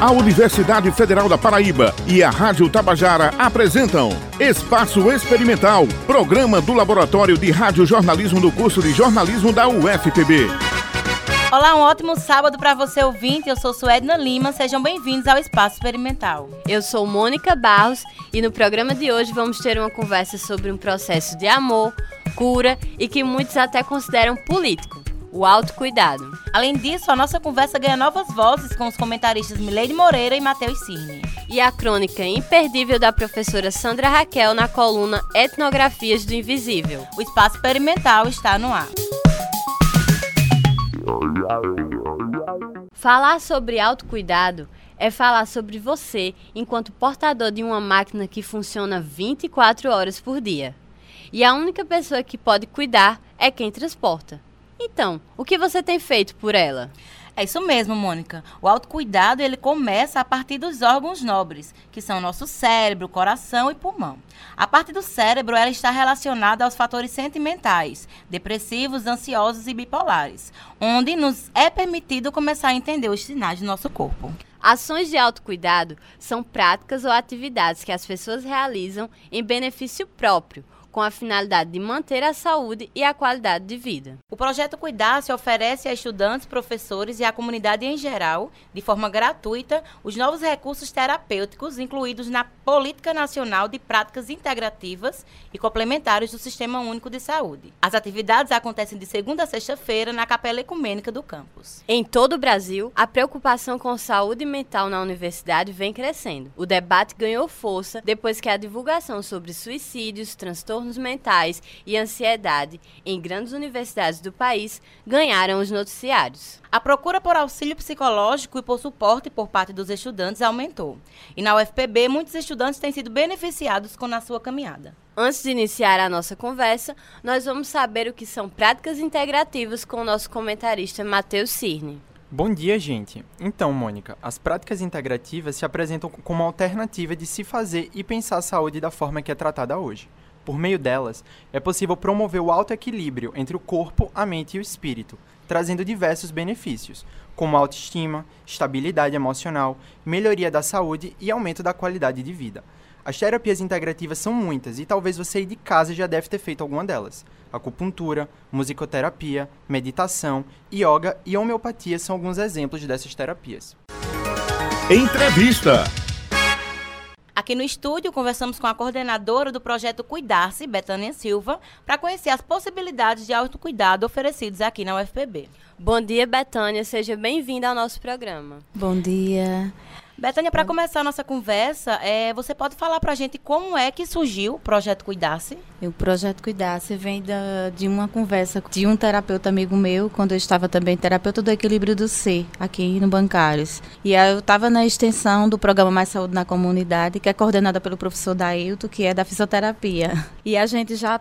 A Universidade Federal da Paraíba e a Rádio Tabajara apresentam Espaço Experimental, programa do Laboratório de Radiojornalismo do curso de jornalismo da UFPB. Olá, um ótimo sábado para você ouvinte. Eu sou Suedna Lima. Sejam bem-vindos ao Espaço Experimental. Eu sou Mônica Barros e no programa de hoje vamos ter uma conversa sobre um processo de amor, cura e que muitos até consideram político o autocuidado. Além disso, a nossa conversa ganha novas vozes com os comentaristas Mileide Moreira e Matheus Cirne. E a crônica imperdível da professora Sandra Raquel na coluna Etnografias do Invisível. O espaço experimental está no ar. Falar sobre autocuidado é falar sobre você enquanto portador de uma máquina que funciona 24 horas por dia. E a única pessoa que pode cuidar é quem transporta. Então, o que você tem feito por ela? É isso mesmo, Mônica. O autocuidado ele começa a partir dos órgãos nobres, que são nosso cérebro, coração e pulmão. A parte do cérebro ela está relacionada aos fatores sentimentais, depressivos, ansiosos e bipolares, onde nos é permitido começar a entender os sinais do nosso corpo. Ações de autocuidado são práticas ou atividades que as pessoas realizam em benefício próprio com a finalidade de manter a saúde e a qualidade de vida. O projeto Cuidar se oferece a estudantes, professores e à comunidade em geral, de forma gratuita, os novos recursos terapêuticos incluídos na Política Nacional de Práticas Integrativas e Complementares do Sistema Único de Saúde. As atividades acontecem de segunda a sexta-feira na Capela Ecumênica do campus. Em todo o Brasil, a preocupação com saúde mental na universidade vem crescendo. O debate ganhou força depois que a divulgação sobre suicídios, transtornos transtornos mentais e ansiedade em grandes universidades do país ganharam os noticiários. A procura por auxílio psicológico e por suporte por parte dos estudantes aumentou. E na UFPB, muitos estudantes têm sido beneficiados com a sua caminhada. Antes de iniciar a nossa conversa, nós vamos saber o que são práticas integrativas com o nosso comentarista Matheus Cirne. Bom dia, gente. Então, Mônica, as práticas integrativas se apresentam como alternativa de se fazer e pensar a saúde da forma que é tratada hoje. Por meio delas, é possível promover o alto equilíbrio entre o corpo, a mente e o espírito, trazendo diversos benefícios, como autoestima, estabilidade emocional, melhoria da saúde e aumento da qualidade de vida. As terapias integrativas são muitas e talvez você aí de casa já deve ter feito alguma delas. Acupuntura, musicoterapia, meditação, yoga e homeopatia são alguns exemplos dessas terapias. Entrevista Aqui no estúdio, conversamos com a coordenadora do projeto Cuidar-se, Betânia Silva, para conhecer as possibilidades de autocuidado oferecidos aqui na UFPB. Bom dia, Betânia. Seja bem-vinda ao nosso programa. Bom dia. Betânia, para começar a nossa conversa, é, você pode falar para a gente como é que surgiu o Projeto Cuidar-se? O Projeto Cuidar-se vem da, de uma conversa de um terapeuta amigo meu, quando eu estava também terapeuta do equilíbrio do C, aqui no Bancários. E aí eu estava na extensão do programa Mais Saúde na Comunidade, que é coordenada pelo professor Dailton, que é da fisioterapia. E a gente já,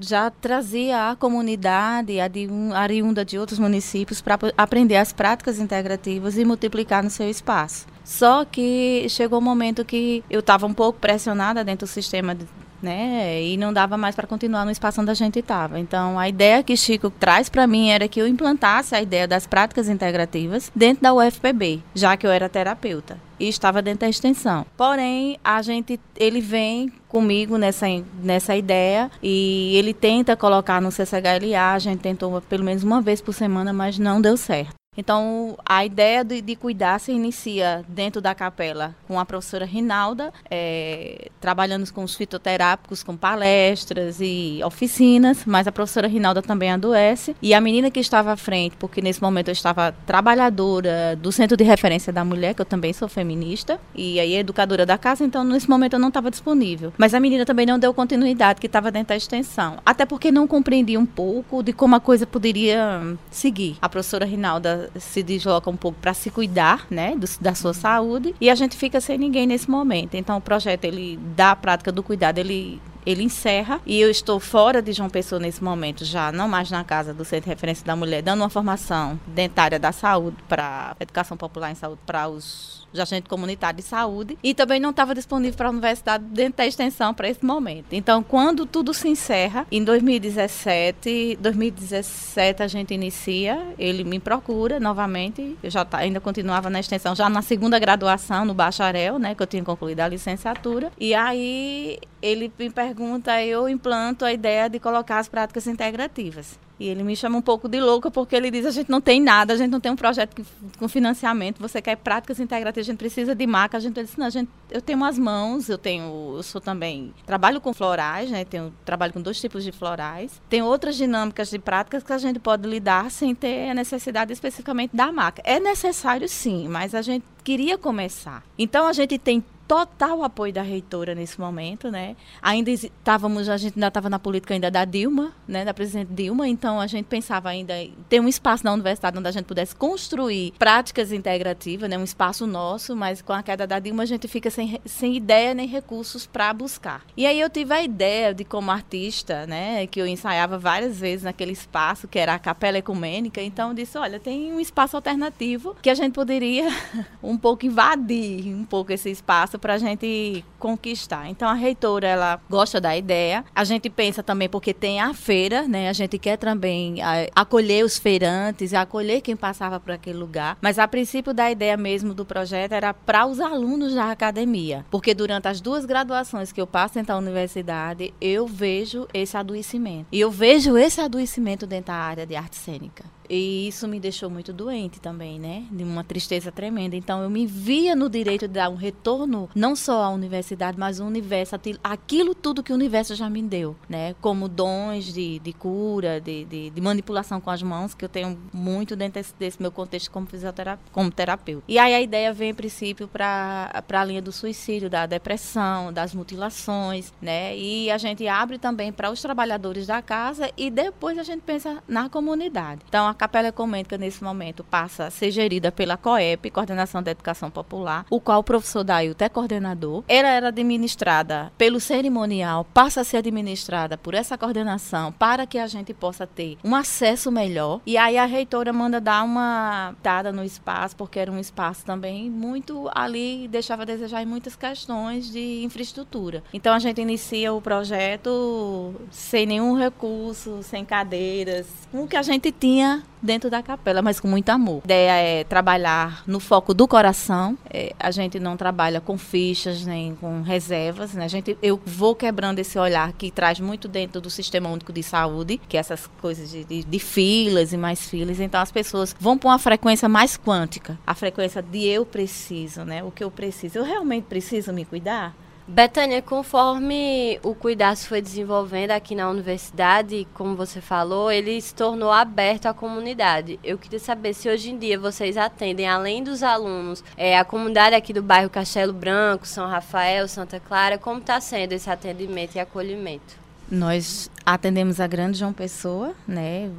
já trazia a comunidade, a de um, a oriunda de outros municípios, para aprender as práticas integrativas e multiplicar no seu espaço. Só que chegou um momento que eu estava um pouco pressionada dentro do sistema né? E não dava mais para continuar no espaço onde a gente estava. Então, a ideia que Chico traz para mim era que eu implantasse a ideia das práticas integrativas dentro da UFPB, já que eu era terapeuta e estava dentro da extensão. Porém, a gente, ele vem comigo nessa, nessa ideia e ele tenta colocar no CCHLA, a gente tentou pelo menos uma vez por semana, mas não deu certo. Então, a ideia de, de, cuidar se inicia dentro da capela com a professora Rinalda, é, trabalhando com os fitoterápicos, com palestras e oficinas, mas a professora Rinalda também adoece. E a menina que estava à frente, porque nesse momento eu estava trabalhadora do Centro de Referência da Mulher, que eu também sou feminista, e aí educadora da casa, então nesse momento eu não estava disponível. Mas a menina também não deu continuidade, que estava dentro da extensão. Até porque não compreendia um pouco de como a coisa poderia seguir. A professora Rinalda se desloca um pouco para se cuidar, né, do, da sua saúde, e a gente fica sem ninguém nesse momento. Então o projeto ele da prática do cuidado, ele ele encerra e eu estou fora de João Pessoa nesse momento, já não mais na casa do Centro de Referência da Mulher, dando uma formação dentária da saúde para educação popular em saúde para os de agente comunitário de saúde, e também não estava disponível para a universidade dentro da extensão para esse momento. Então, quando tudo se encerra, em 2017, 2017 a gente inicia, ele me procura novamente, eu já tá, ainda continuava na extensão, já na segunda graduação, no bacharel, né, que eu tinha concluído a licenciatura, e aí ele me pergunta, eu implanto a ideia de colocar as práticas integrativas. E ele me chama um pouco de louca porque ele diz: a gente não tem nada, a gente não tem um projeto que, com financiamento, você quer práticas integrativas, a gente precisa de marca. A gente disse: não, a gente, eu tenho as mãos, eu tenho, eu sou também, trabalho com florais, né? Tenho, trabalho com dois tipos de florais. Tem outras dinâmicas de práticas que a gente pode lidar sem ter a necessidade especificamente da marca. É necessário sim, mas a gente queria começar. Então a gente tem total apoio da reitora nesse momento, né? Ainda estávamos, a gente ainda estava na política ainda da Dilma, né, da presidente Dilma, então a gente pensava ainda em ter um espaço na universidade onde a gente pudesse construir práticas integrativas, né, um espaço nosso, mas com a queda da Dilma a gente fica sem, sem ideia nem recursos para buscar. E aí eu tive a ideia de como artista, né, que eu ensaiava várias vezes naquele espaço que era a Capela Ecumênica, então eu disse, olha, tem um espaço alternativo que a gente poderia um pouco invadir um pouco esse espaço para a gente conquistar. Então a reitora ela gosta da ideia. A gente pensa também porque tem a feira, né? A gente quer também a, acolher os feirantes, acolher quem passava por aquele lugar. Mas a princípio da ideia mesmo do projeto era para os alunos da academia, porque durante as duas graduações que eu passo dentro da universidade, eu vejo esse adoecimento. E eu vejo esse adoecimento dentro da área de arte cênica. E isso me deixou muito doente também, né? De uma tristeza tremenda. Então eu me via no direito de dar um retorno não só à universidade, mas ao universo, aquilo tudo que o universo já me deu, né? Como dons de, de cura, de, de, de manipulação com as mãos, que eu tenho muito dentro desse, desse meu contexto como fisioterapeuta, como terapeuta. E aí a ideia vem, em princípio, para a linha do suicídio, da depressão, das mutilações, né? E a gente abre também para os trabalhadores da casa e depois a gente pensa na comunidade. Então, a Capela Ecumênica, nesse momento, passa a ser gerida pela COEP, Coordenação da Educação Popular, o qual o professor Dailton é coordenador. Ela era administrada pelo cerimonial, passa a ser administrada por essa coordenação para que a gente possa ter um acesso melhor. E aí a reitora manda dar uma dada no espaço, porque era um espaço também muito ali, deixava a desejar em muitas questões de infraestrutura. Então a gente inicia o projeto sem nenhum recurso, sem cadeiras, com o que a gente tinha dentro da capela, mas com muito amor. A ideia é trabalhar no foco do coração. É, a gente não trabalha com fichas nem com reservas. Né? A gente, eu vou quebrando esse olhar que traz muito dentro do Sistema Único de Saúde, que é essas coisas de, de, de filas e mais filas. Então as pessoas vão para uma frequência mais quântica, a frequência de eu preciso, né? O que eu preciso. Eu realmente preciso me cuidar? Betânia, conforme o cuidado foi desenvolvendo aqui na universidade, como você falou, ele se tornou aberto à comunidade. Eu queria saber se hoje em dia vocês atendem, além dos alunos, é, a comunidade aqui do bairro Castelo Branco, São Rafael, Santa Clara, como está sendo esse atendimento e acolhimento? Nós atendemos a Grande João Pessoa, né?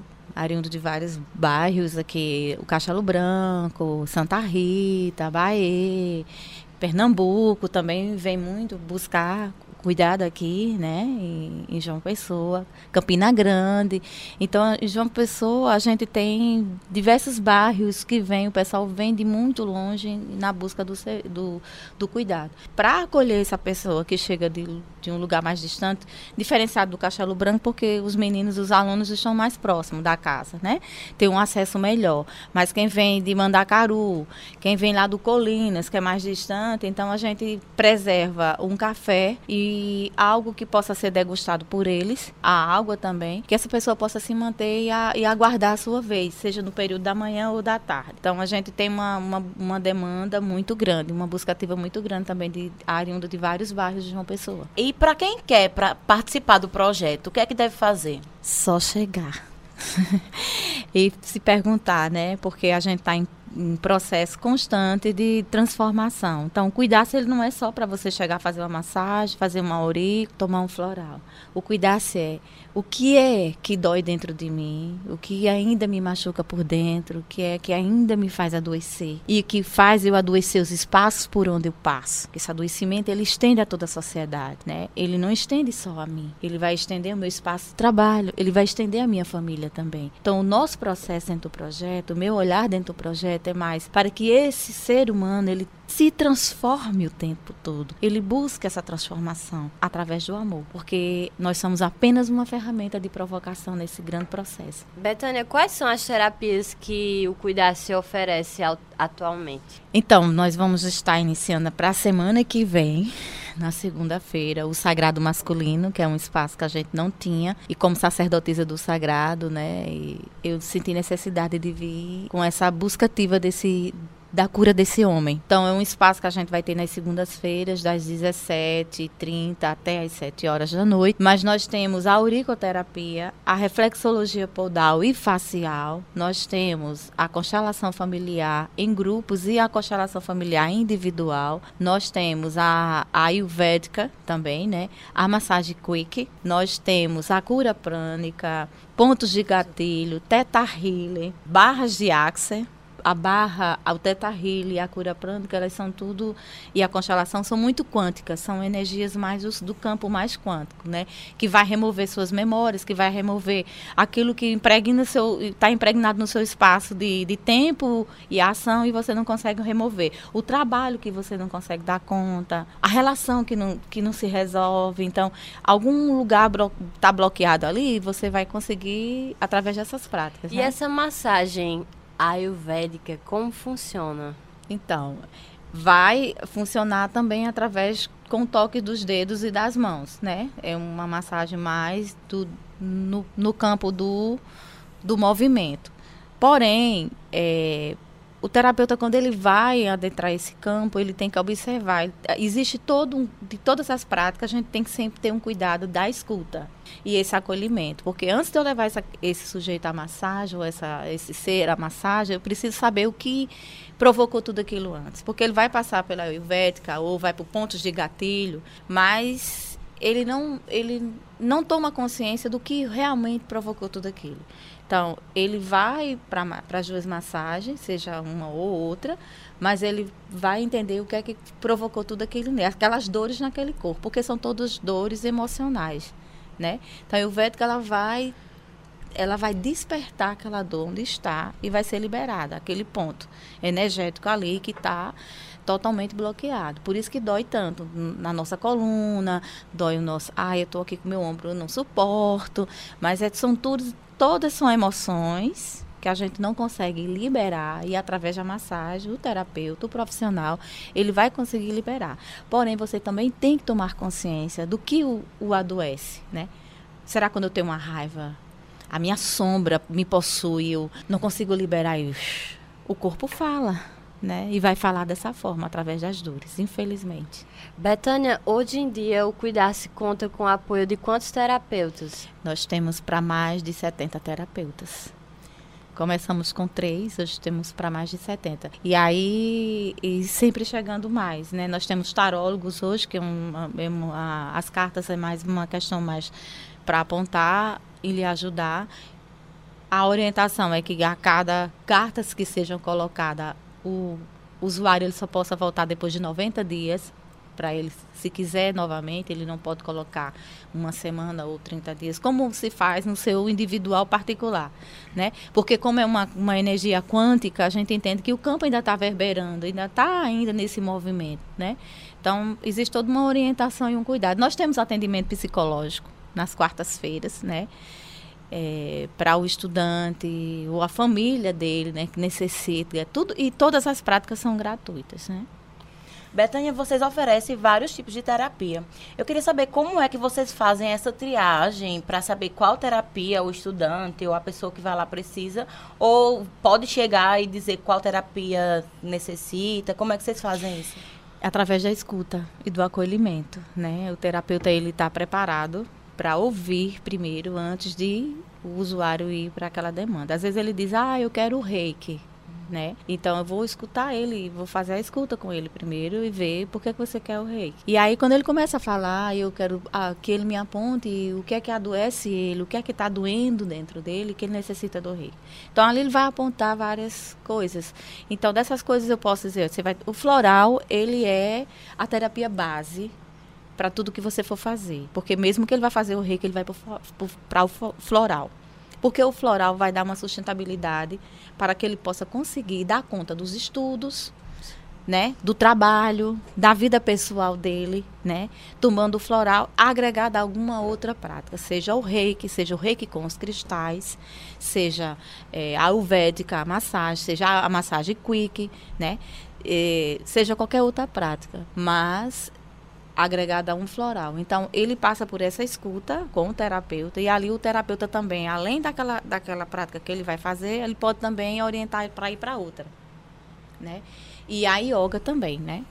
oriundo de vários bairros aqui, o Castelo Branco, Santa Rita, Bahia, Pernambuco também vem muito buscar cuidado aqui, né, em, em, João Pessoa, Campina Grande. Então, em João Pessoa, a gente tem diversos bairros que vem, o pessoal vem de muito longe na busca do, do, do cuidado. Para acolher essa pessoa que chega de, de um lugar mais distante, diferenciado do Castelo Branco, porque os meninos, os alunos estão mais próximos da casa, né? Tem um acesso melhor. Mas quem vem de Mandacaru, quem vem lá do Colinas, que é mais distante, então a gente preserva um café e algo que possa ser degustado por eles, a água também, que essa pessoa possa se manter e, a, e aguardar a sua vez, seja no período da manhã ou da tarde. Então a gente tem uma, uma, uma demanda muito grande, uma busca ativa muito grande também de área de vários bairros de João Pessoa. E para quem quer pra participar do projeto, o que é que deve fazer? Só chegar. e se perguntar, né? Porque a gente está em um processo constante de transformação. Então, cuidar-se ele não é só para você chegar a fazer uma massagem, fazer uma auric, tomar um floral. O cuidar-se é o que é que dói dentro de mim, o que ainda me machuca por dentro, o que é que ainda me faz adoecer e que faz eu adoecer os espaços por onde eu passo. Esse adoecimento ele estende a toda a sociedade, né? Ele não estende só a mim, ele vai estender o meu espaço de trabalho, ele vai estender a minha família também. Então, o nosso processo dentro do projeto, o meu olhar dentro do projeto é mais para que esse ser humano ele se transforme o tempo todo. Ele busca essa transformação através do amor, porque nós somos apenas uma ferramenta de provocação nesse grande processo. Betânia, quais são as terapias que o Cuidar se oferece atualmente? Então, nós vamos estar iniciando para a semana que vem na segunda-feira, o Sagrado Masculino, que é um espaço que a gente não tinha. E como sacerdotisa do Sagrado, né, eu senti necessidade de vir com essa busca ativa desse da cura desse homem. Então é um espaço que a gente vai ter nas segundas-feiras, das 17h30 até as 7 horas da noite. Mas nós temos a auricoterapia, a reflexologia podal e facial. Nós temos a constelação familiar em grupos e a constelação familiar individual. Nós temos a, ayurvédica também, né? A massagem quick. Nós temos a cura prânica, pontos de gatilho, teta healer, barras de axer a barra, o teta healing a cura prânica, elas são tudo e a constelação são muito quânticas, são energias mais do, do, campo mais quântico, né? Que vai remover suas memórias, que vai remover aquilo que impregna seu está impregnado no seu espaço de, de tempo e ação e você não consegue remover. O trabalho que você não consegue dar conta, a relação que não que não se resolve, então algum lugar está blo bloqueado ali, você vai conseguir através dessas práticas. E né? essa massagem ayurvédica, como funciona? Então, vai funcionar também através com toque dos dedos e das mãos, né? É uma massagem mais do, no, no campo do, do movimento. Porém, é, o terapeuta, quando ele vai adentrar esse campo, ele tem que observar. Existe todo um, de todas as práticas, a gente tem que sempre ter um cuidado da escuta e esse acolhimento. Porque antes de eu levar essa, esse sujeito à massagem, ou essa, esse ser à massagem, eu preciso saber o que provocou tudo aquilo antes. Porque ele vai passar pela ayurvédica ou vai por pontos de gatilho, mas ele não, ele não toma consciência do que realmente provocou tudo aquilo. Então, ele vai para as duas massagens, seja uma ou outra, mas ele vai entender o que é que provocou tudo aquilo, aquelas dores naquele corpo, porque são todas dores emocionais, né? Então, o Védica, ela vai ela vai despertar aquela dor onde está e vai ser liberada, aquele ponto energético ali que está totalmente bloqueado. Por isso que dói tanto na nossa coluna, dói o nosso, ah, eu estou aqui com meu ombro, eu não suporto, mas é, são tudo, todas são emoções que a gente não consegue liberar e através da massagem, o terapeuta, o profissional, ele vai conseguir liberar. Porém, você também tem que tomar consciência do que o, o adoece, né? Será quando eu tenho uma raiva, a minha sombra me possui, eu não consigo liberar, eu, o corpo fala né? E vai falar dessa forma, através das dores, infelizmente. Betânia, hoje em dia o Cuidar-se conta com o apoio de quantos terapeutas? Nós temos para mais de 70 terapeutas. Começamos com três, hoje temos para mais de 70. E aí, e sempre chegando mais, né? Nós temos tarólogos hoje, que é uma, é uma, as cartas é mais uma questão mais para apontar e lhe ajudar. A orientação é que a cada cartas que sejam colocadas o usuário ele só possa voltar depois de 90 dias para ele, se quiser novamente, ele não pode colocar uma semana ou 30 dias, como se faz no seu individual particular, né? Porque como é uma, uma energia quântica, a gente entende que o campo ainda está verberando, ainda está ainda nesse movimento, né? Então, existe toda uma orientação e um cuidado. Nós temos atendimento psicológico nas quartas-feiras, né? É, para o estudante ou a família dele, né, que necessita, é tudo e todas as práticas são gratuitas, né? Betânia, vocês oferecem vários tipos de terapia. Eu queria saber como é que vocês fazem essa triagem para saber qual terapia o estudante ou a pessoa que vai lá precisa, ou pode chegar e dizer qual terapia necessita. Como é que vocês fazem isso? Através da escuta e do acolhimento, né? O terapeuta ele está preparado para ouvir primeiro antes de o usuário ir para aquela demanda. Às vezes ele diz, ah, eu quero o reiki. né? Então eu vou escutar ele, vou fazer a escuta com ele primeiro e ver por que, que você quer o reiki. E aí quando ele começa a falar, eu quero ah, que ele me aponte o que é que adoece ele, o que é que está doendo dentro dele, que ele necessita do reiki. Então ali ele vai apontar várias coisas. Então dessas coisas eu posso dizer, você vai, o floral ele é a terapia base para tudo que você for fazer, porque mesmo que ele vai fazer o reiki, ele vai para o floral. Porque o floral vai dar uma sustentabilidade para que ele possa conseguir dar conta dos estudos, né, do trabalho, da vida pessoal dele, né, tomando o floral agregado a alguma outra prática, seja o reiki, seja o reiki com os cristais, seja é, a ayurvédica, a massagem, seja a massagem quick, né, e, seja qualquer outra prática, mas agregada a um floral. Então, ele passa por essa escuta com o terapeuta e ali o terapeuta também, além daquela, daquela prática que ele vai fazer, ele pode também orientar para ir para outra, né? E a yoga também, né?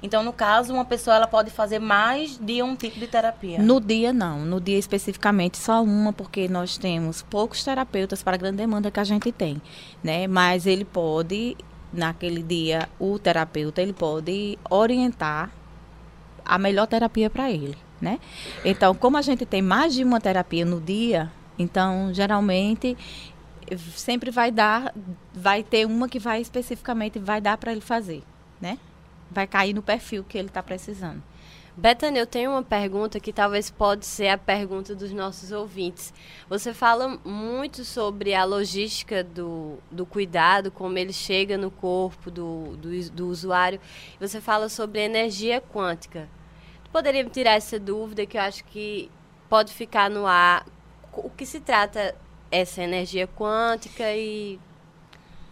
Então, no caso, uma pessoa ela pode fazer mais de um tipo de terapia? No dia, não. No dia, especificamente, só uma, porque nós temos poucos terapeutas para a grande demanda que a gente tem, né? Mas ele pode, naquele dia, o terapeuta, ele pode orientar a melhor terapia para ele, né? Então, como a gente tem mais de uma terapia no dia, então geralmente sempre vai dar, vai ter uma que vai especificamente vai dar para ele fazer, né? Vai cair no perfil que ele está precisando. Betânia, eu tenho uma pergunta que talvez pode ser a pergunta dos nossos ouvintes. Você fala muito sobre a logística do, do cuidado, como ele chega no corpo do, do, do usuário. Você fala sobre energia quântica poderia me tirar essa dúvida que eu acho que pode ficar no ar. O que se trata essa energia quântica e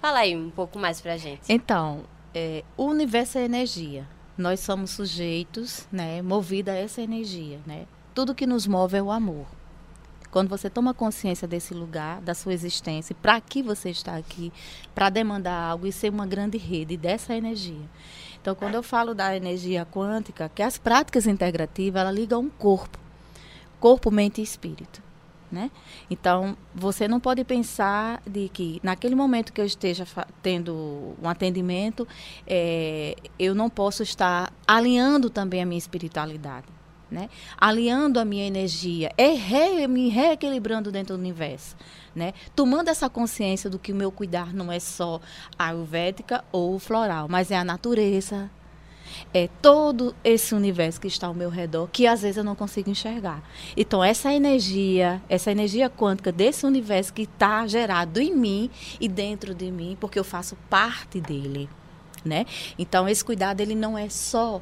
fala aí um pouco mais pra gente. Então, é, o universo é energia. Nós somos sujeitos, né, movidos a essa energia, né? Tudo que nos move é o amor. Quando você toma consciência desse lugar, da sua existência, para que você está aqui, para demandar algo e ser uma grande rede dessa energia. Então, quando eu falo da energia quântica, que as práticas integrativas, ela liga um corpo, corpo, mente e espírito. Né? Então, você não pode pensar de que naquele momento que eu esteja tendo um atendimento, é, eu não posso estar alinhando também a minha espiritualidade né? Alinhando a minha energia, é re, me reequilibrando dentro do universo, né? Tomando essa consciência do que o meu cuidar não é só a ayurvédica ou floral, mas é a natureza, é todo esse universo que está ao meu redor que às vezes eu não consigo enxergar. Então essa energia, essa energia quântica desse universo que está gerado em mim e dentro de mim, porque eu faço parte dele, né? Então esse cuidado ele não é só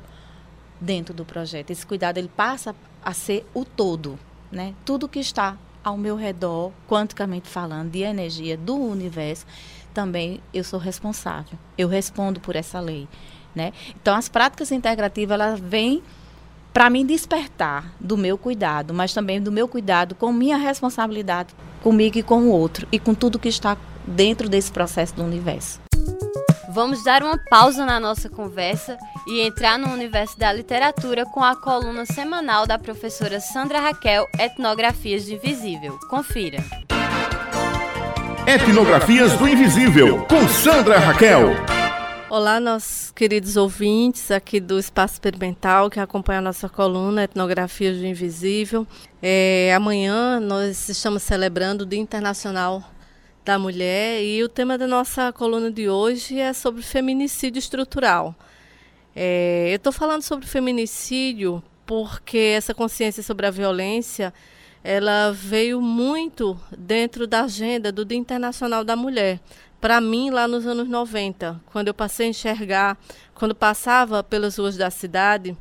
dentro do projeto. Esse cuidado ele passa a ser o todo, né? Tudo que está ao meu redor, quanticamente falando, de energia do universo, também eu sou responsável. Eu respondo por essa lei, né? Então as práticas integrativas elas vêm para me despertar do meu cuidado, mas também do meu cuidado com minha responsabilidade comigo e com o outro e com tudo que está dentro desse processo do universo. Vamos dar uma pausa na nossa conversa e entrar no universo da literatura com a coluna semanal da professora Sandra Raquel, Etnografias do Invisível. Confira. Etnografias do Invisível, com Sandra Raquel. Olá, nossos queridos ouvintes aqui do Espaço Experimental que acompanha a nossa coluna Etnografias do Invisível. É, amanhã nós estamos celebrando o Dia Internacional da mulher e o tema da nossa coluna de hoje é sobre feminicídio estrutural. É, eu estou falando sobre feminicídio porque essa consciência sobre a violência ela veio muito dentro da agenda do Dia Internacional da Mulher. Para mim, lá nos anos 90, quando eu passei a enxergar, quando passava pelas ruas da cidade,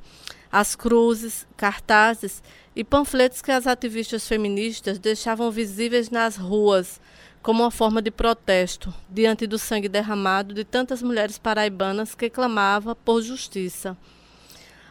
as cruzes, cartazes e panfletos que as ativistas feministas deixavam visíveis nas ruas, como uma forma de protesto diante do sangue derramado de tantas mulheres paraibanas que clamavam por justiça.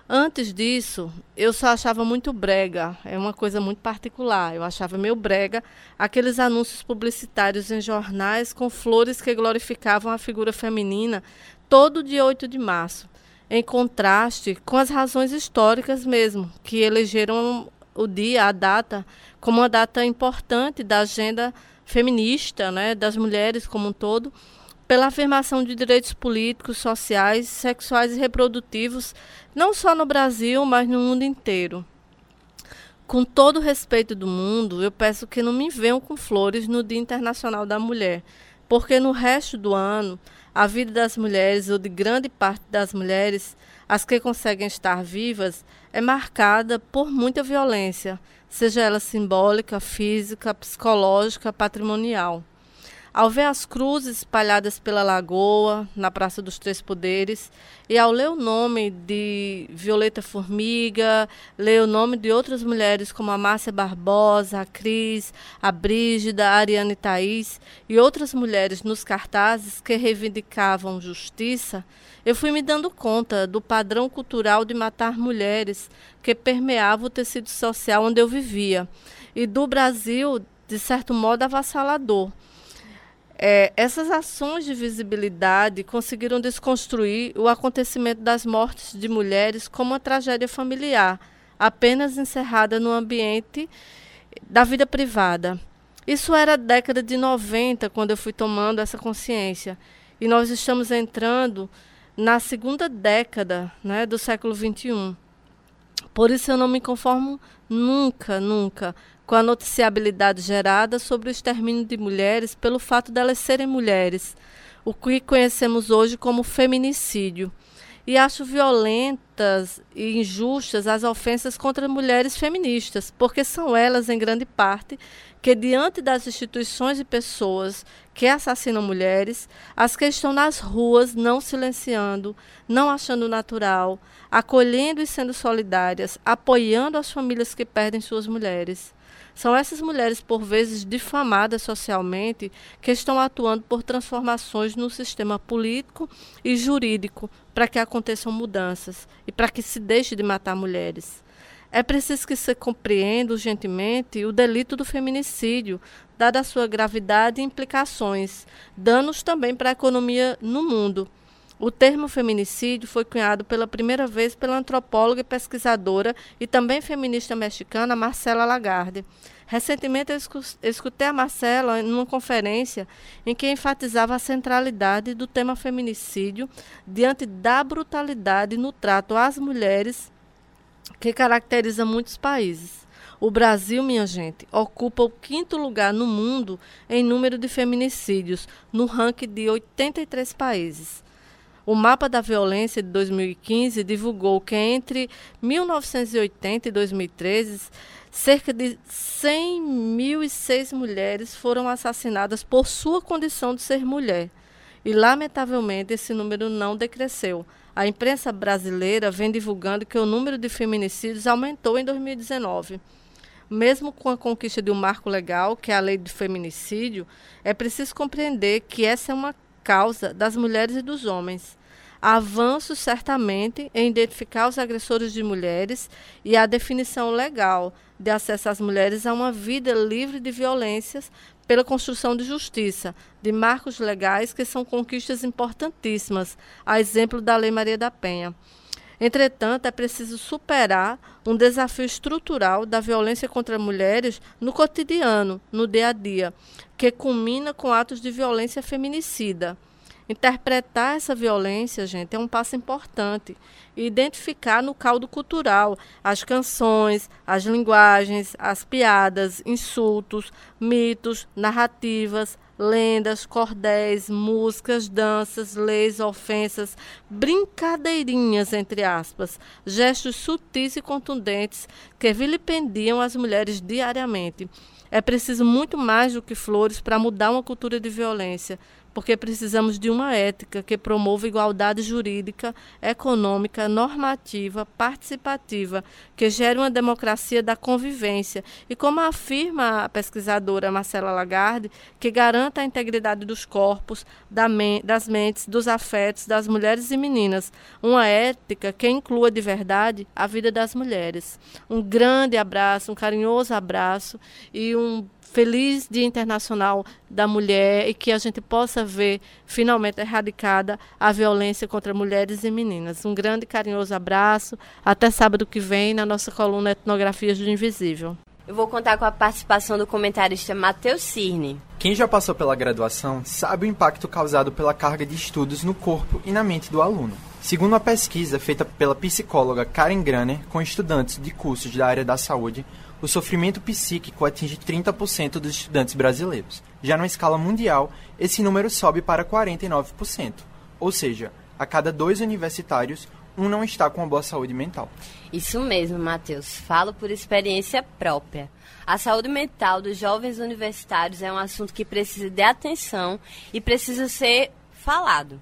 Antes disso, eu só achava muito brega, é uma coisa muito particular. Eu achava meio brega aqueles anúncios publicitários em jornais com flores que glorificavam a figura feminina todo dia 8 de março, em contraste com as razões históricas mesmo, que elegeram o dia, a data, como uma data importante da agenda feminista, né, das mulheres como um todo, pela afirmação de direitos políticos, sociais, sexuais e reprodutivos, não só no Brasil, mas no mundo inteiro. Com todo o respeito do mundo, eu peço que não me venham com flores no Dia Internacional da Mulher, porque no resto do ano, a vida das mulheres, ou de grande parte das mulheres, as que conseguem estar vivas, é marcada por muita violência, seja ela simbólica, física, psicológica, patrimonial. Ao ver as cruzes espalhadas pela lagoa, na Praça dos Três Poderes, e ao ler o nome de Violeta Formiga, ler o nome de outras mulheres como a Márcia Barbosa, a Cris, a Brígida, a Ariane Thaís e outras mulheres nos cartazes que reivindicavam justiça, eu fui me dando conta do padrão cultural de matar mulheres que permeava o tecido social onde eu vivia e do Brasil, de certo modo, avassalador é, essas ações de visibilidade conseguiram desconstruir o acontecimento das mortes de mulheres como uma tragédia familiar, apenas encerrada no ambiente da vida privada. Isso era a década de 90, quando eu fui tomando essa consciência. E nós estamos entrando na segunda década né, do século XXI. Por isso eu não me conformo nunca, nunca com a noticiabilidade gerada sobre o extermínio de mulheres pelo fato delas serem mulheres, o que conhecemos hoje como feminicídio. E acho violentas e injustas as ofensas contra mulheres feministas, porque são elas, em grande parte, que, diante das instituições e pessoas que assassinam mulheres, as que estão nas ruas não silenciando, não achando natural, acolhendo e sendo solidárias, apoiando as famílias que perdem suas mulheres. São essas mulheres, por vezes difamadas socialmente, que estão atuando por transformações no sistema político e jurídico para que aconteçam mudanças e para que se deixe de matar mulheres. É preciso que se compreenda urgentemente o delito do feminicídio, dada a sua gravidade e implicações, danos também para a economia no mundo. O termo feminicídio foi cunhado pela primeira vez pela antropóloga e pesquisadora e também feminista mexicana Marcela Lagarde. Recentemente eu escutei a Marcela em uma conferência em que enfatizava a centralidade do tema feminicídio diante da brutalidade no trato às mulheres que caracteriza muitos países. O Brasil, minha gente, ocupa o quinto lugar no mundo em número de feminicídios, no ranking de 83 países. O Mapa da Violência de 2015 divulgou que entre 1980 e 2013, cerca de 100.006 mulheres foram assassinadas por sua condição de ser mulher. E, lamentavelmente, esse número não decresceu. A imprensa brasileira vem divulgando que o número de feminicídios aumentou em 2019. Mesmo com a conquista de um marco legal, que é a lei de feminicídio, é preciso compreender que essa é uma causa das mulheres e dos homens. Avanços, certamente, em identificar os agressores de mulheres e a definição legal de acesso às mulheres a uma vida livre de violências pela construção de justiça, de marcos legais que são conquistas importantíssimas, a exemplo da Lei Maria da Penha. Entretanto, é preciso superar um desafio estrutural da violência contra mulheres no cotidiano, no dia a dia, que culmina com atos de violência feminicida. Interpretar essa violência, gente, é um passo importante. E identificar no caldo cultural as canções, as linguagens, as piadas, insultos, mitos, narrativas, lendas, cordéis, músicas, danças, leis, ofensas, brincadeirinhas, entre aspas, gestos sutis e contundentes que vilipendiam as mulheres diariamente. É preciso muito mais do que flores para mudar uma cultura de violência, porque precisamos de uma ética que promova igualdade jurídica, econômica, normativa, participativa, que gere uma democracia da convivência e, como afirma a pesquisadora Marcela Lagarde, que garanta a integridade dos corpos, das mentes, dos afetos das mulheres e meninas, uma ética que inclua de verdade a vida das mulheres. Um grande abraço, um carinhoso abraço e um feliz Dia Internacional da Mulher e que a gente possa ver finalmente erradicada a violência contra mulheres e meninas. Um grande carinhoso abraço. Até sábado que vem na nossa coluna Etnografias do Invisível. Eu vou contar com a participação do comentarista Matheus Cirne. Quem já passou pela graduação sabe o impacto causado pela carga de estudos no corpo e na mente do aluno. Segundo uma pesquisa feita pela psicóloga Karen Graner com estudantes de cursos da área da saúde, o sofrimento psíquico atinge 30% dos estudantes brasileiros. Já numa escala mundial, esse número sobe para 49%. Ou seja, a cada dois universitários, um não está com uma boa saúde mental. Isso mesmo, Matheus. Falo por experiência própria. A saúde mental dos jovens universitários é um assunto que precisa de atenção e precisa ser falado.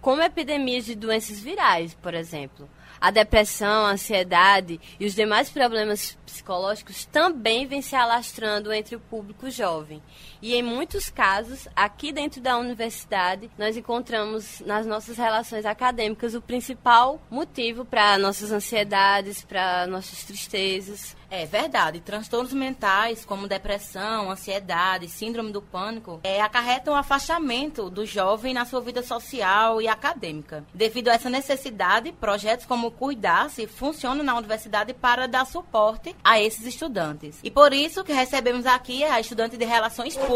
Como epidemias de doenças virais, por exemplo. A depressão, a ansiedade e os demais problemas psicológicos também vêm se alastrando entre o público jovem. E em muitos casos, aqui dentro da universidade, nós encontramos nas nossas relações acadêmicas o principal motivo para nossas ansiedades, para nossas tristezas. É verdade. Transtornos mentais, como depressão, ansiedade, síndrome do pânico, é, acarretam o afastamento do jovem na sua vida social e acadêmica. Devido a essa necessidade, projetos como Cuidar-se funcionam na universidade para dar suporte a esses estudantes. E por isso que recebemos aqui a estudante de Relações Públicas,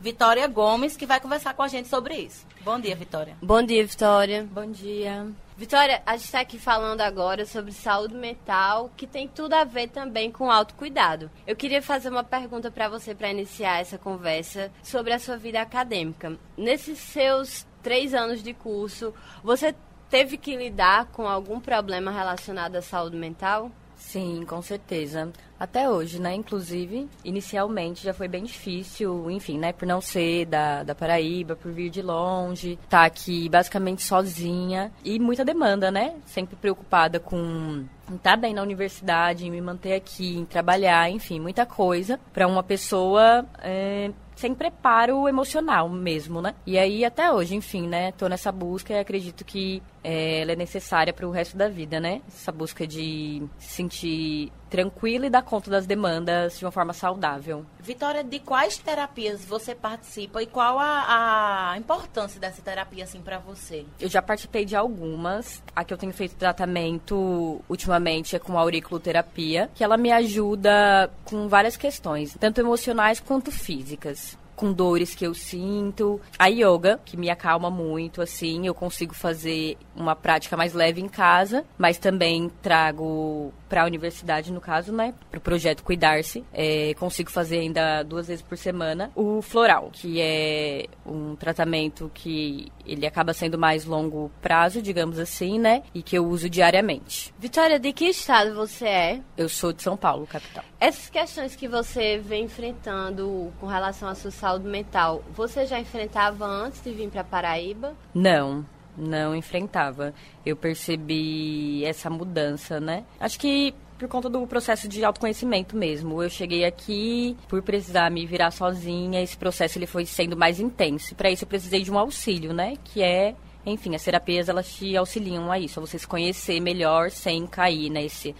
Vitória Gomes, que vai conversar com a gente sobre isso. Bom dia, Vitória. Bom dia, Vitória. Bom dia. Vitória, a gente está aqui falando agora sobre saúde mental, que tem tudo a ver também com autocuidado. Eu queria fazer uma pergunta para você para iniciar essa conversa sobre a sua vida acadêmica. Nesses seus três anos de curso, você teve que lidar com algum problema relacionado à saúde mental? Sim, com certeza. Até hoje, né? Inclusive, inicialmente já foi bem difícil, enfim, né? Por não ser da, da Paraíba, por vir de longe, tá aqui basicamente sozinha e muita demanda, né? Sempre preocupada com estar bem na universidade, me manter aqui, em trabalhar, enfim, muita coisa para uma pessoa é, sem preparo emocional mesmo, né? E aí até hoje, enfim, né? Tô nessa busca e acredito que é, ela é necessária para o resto da vida, né? Essa busca de se sentir tranquila e dar conta das demandas de uma forma saudável. Vitória, de quais terapias você participa e qual a, a importância dessa terapia assim para você? Eu já participei de algumas. A que eu tenho feito tratamento ultimamente é com auriculoterapia, que ela me ajuda com várias questões, tanto emocionais quanto físicas com dores que eu sinto. A yoga, que me acalma muito, assim, eu consigo fazer uma prática mais leve em casa, mas também trago para a universidade, no caso, né? Para o projeto Cuidar-se. É, consigo fazer ainda duas vezes por semana o floral, que é um tratamento que ele acaba sendo mais longo prazo, digamos assim, né? E que eu uso diariamente. Vitória, de que estado você é? Eu sou de São Paulo, capital. Essas questões que você vem enfrentando com relação à sua saúde mental, você já enfrentava antes de vir para Paraíba? Não, não enfrentava. Eu percebi essa mudança, né? Acho que por conta do processo de autoconhecimento mesmo. Eu cheguei aqui por precisar me virar sozinha, esse processo ele foi sendo mais intenso. Para isso eu precisei de um auxílio, né? Que é, enfim, as terapias elas te auxiliam a isso, a você se conhecer melhor sem cair nesse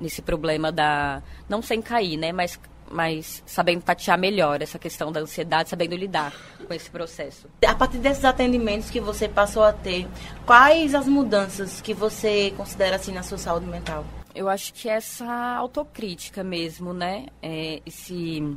nesse problema da não sem cair, né, mas mas sabendo tatear melhor essa questão da ansiedade, sabendo lidar com esse processo. A partir desses atendimentos que você passou a ter, quais as mudanças que você considera assim na sua saúde mental? Eu acho que essa autocrítica mesmo, né? É, esse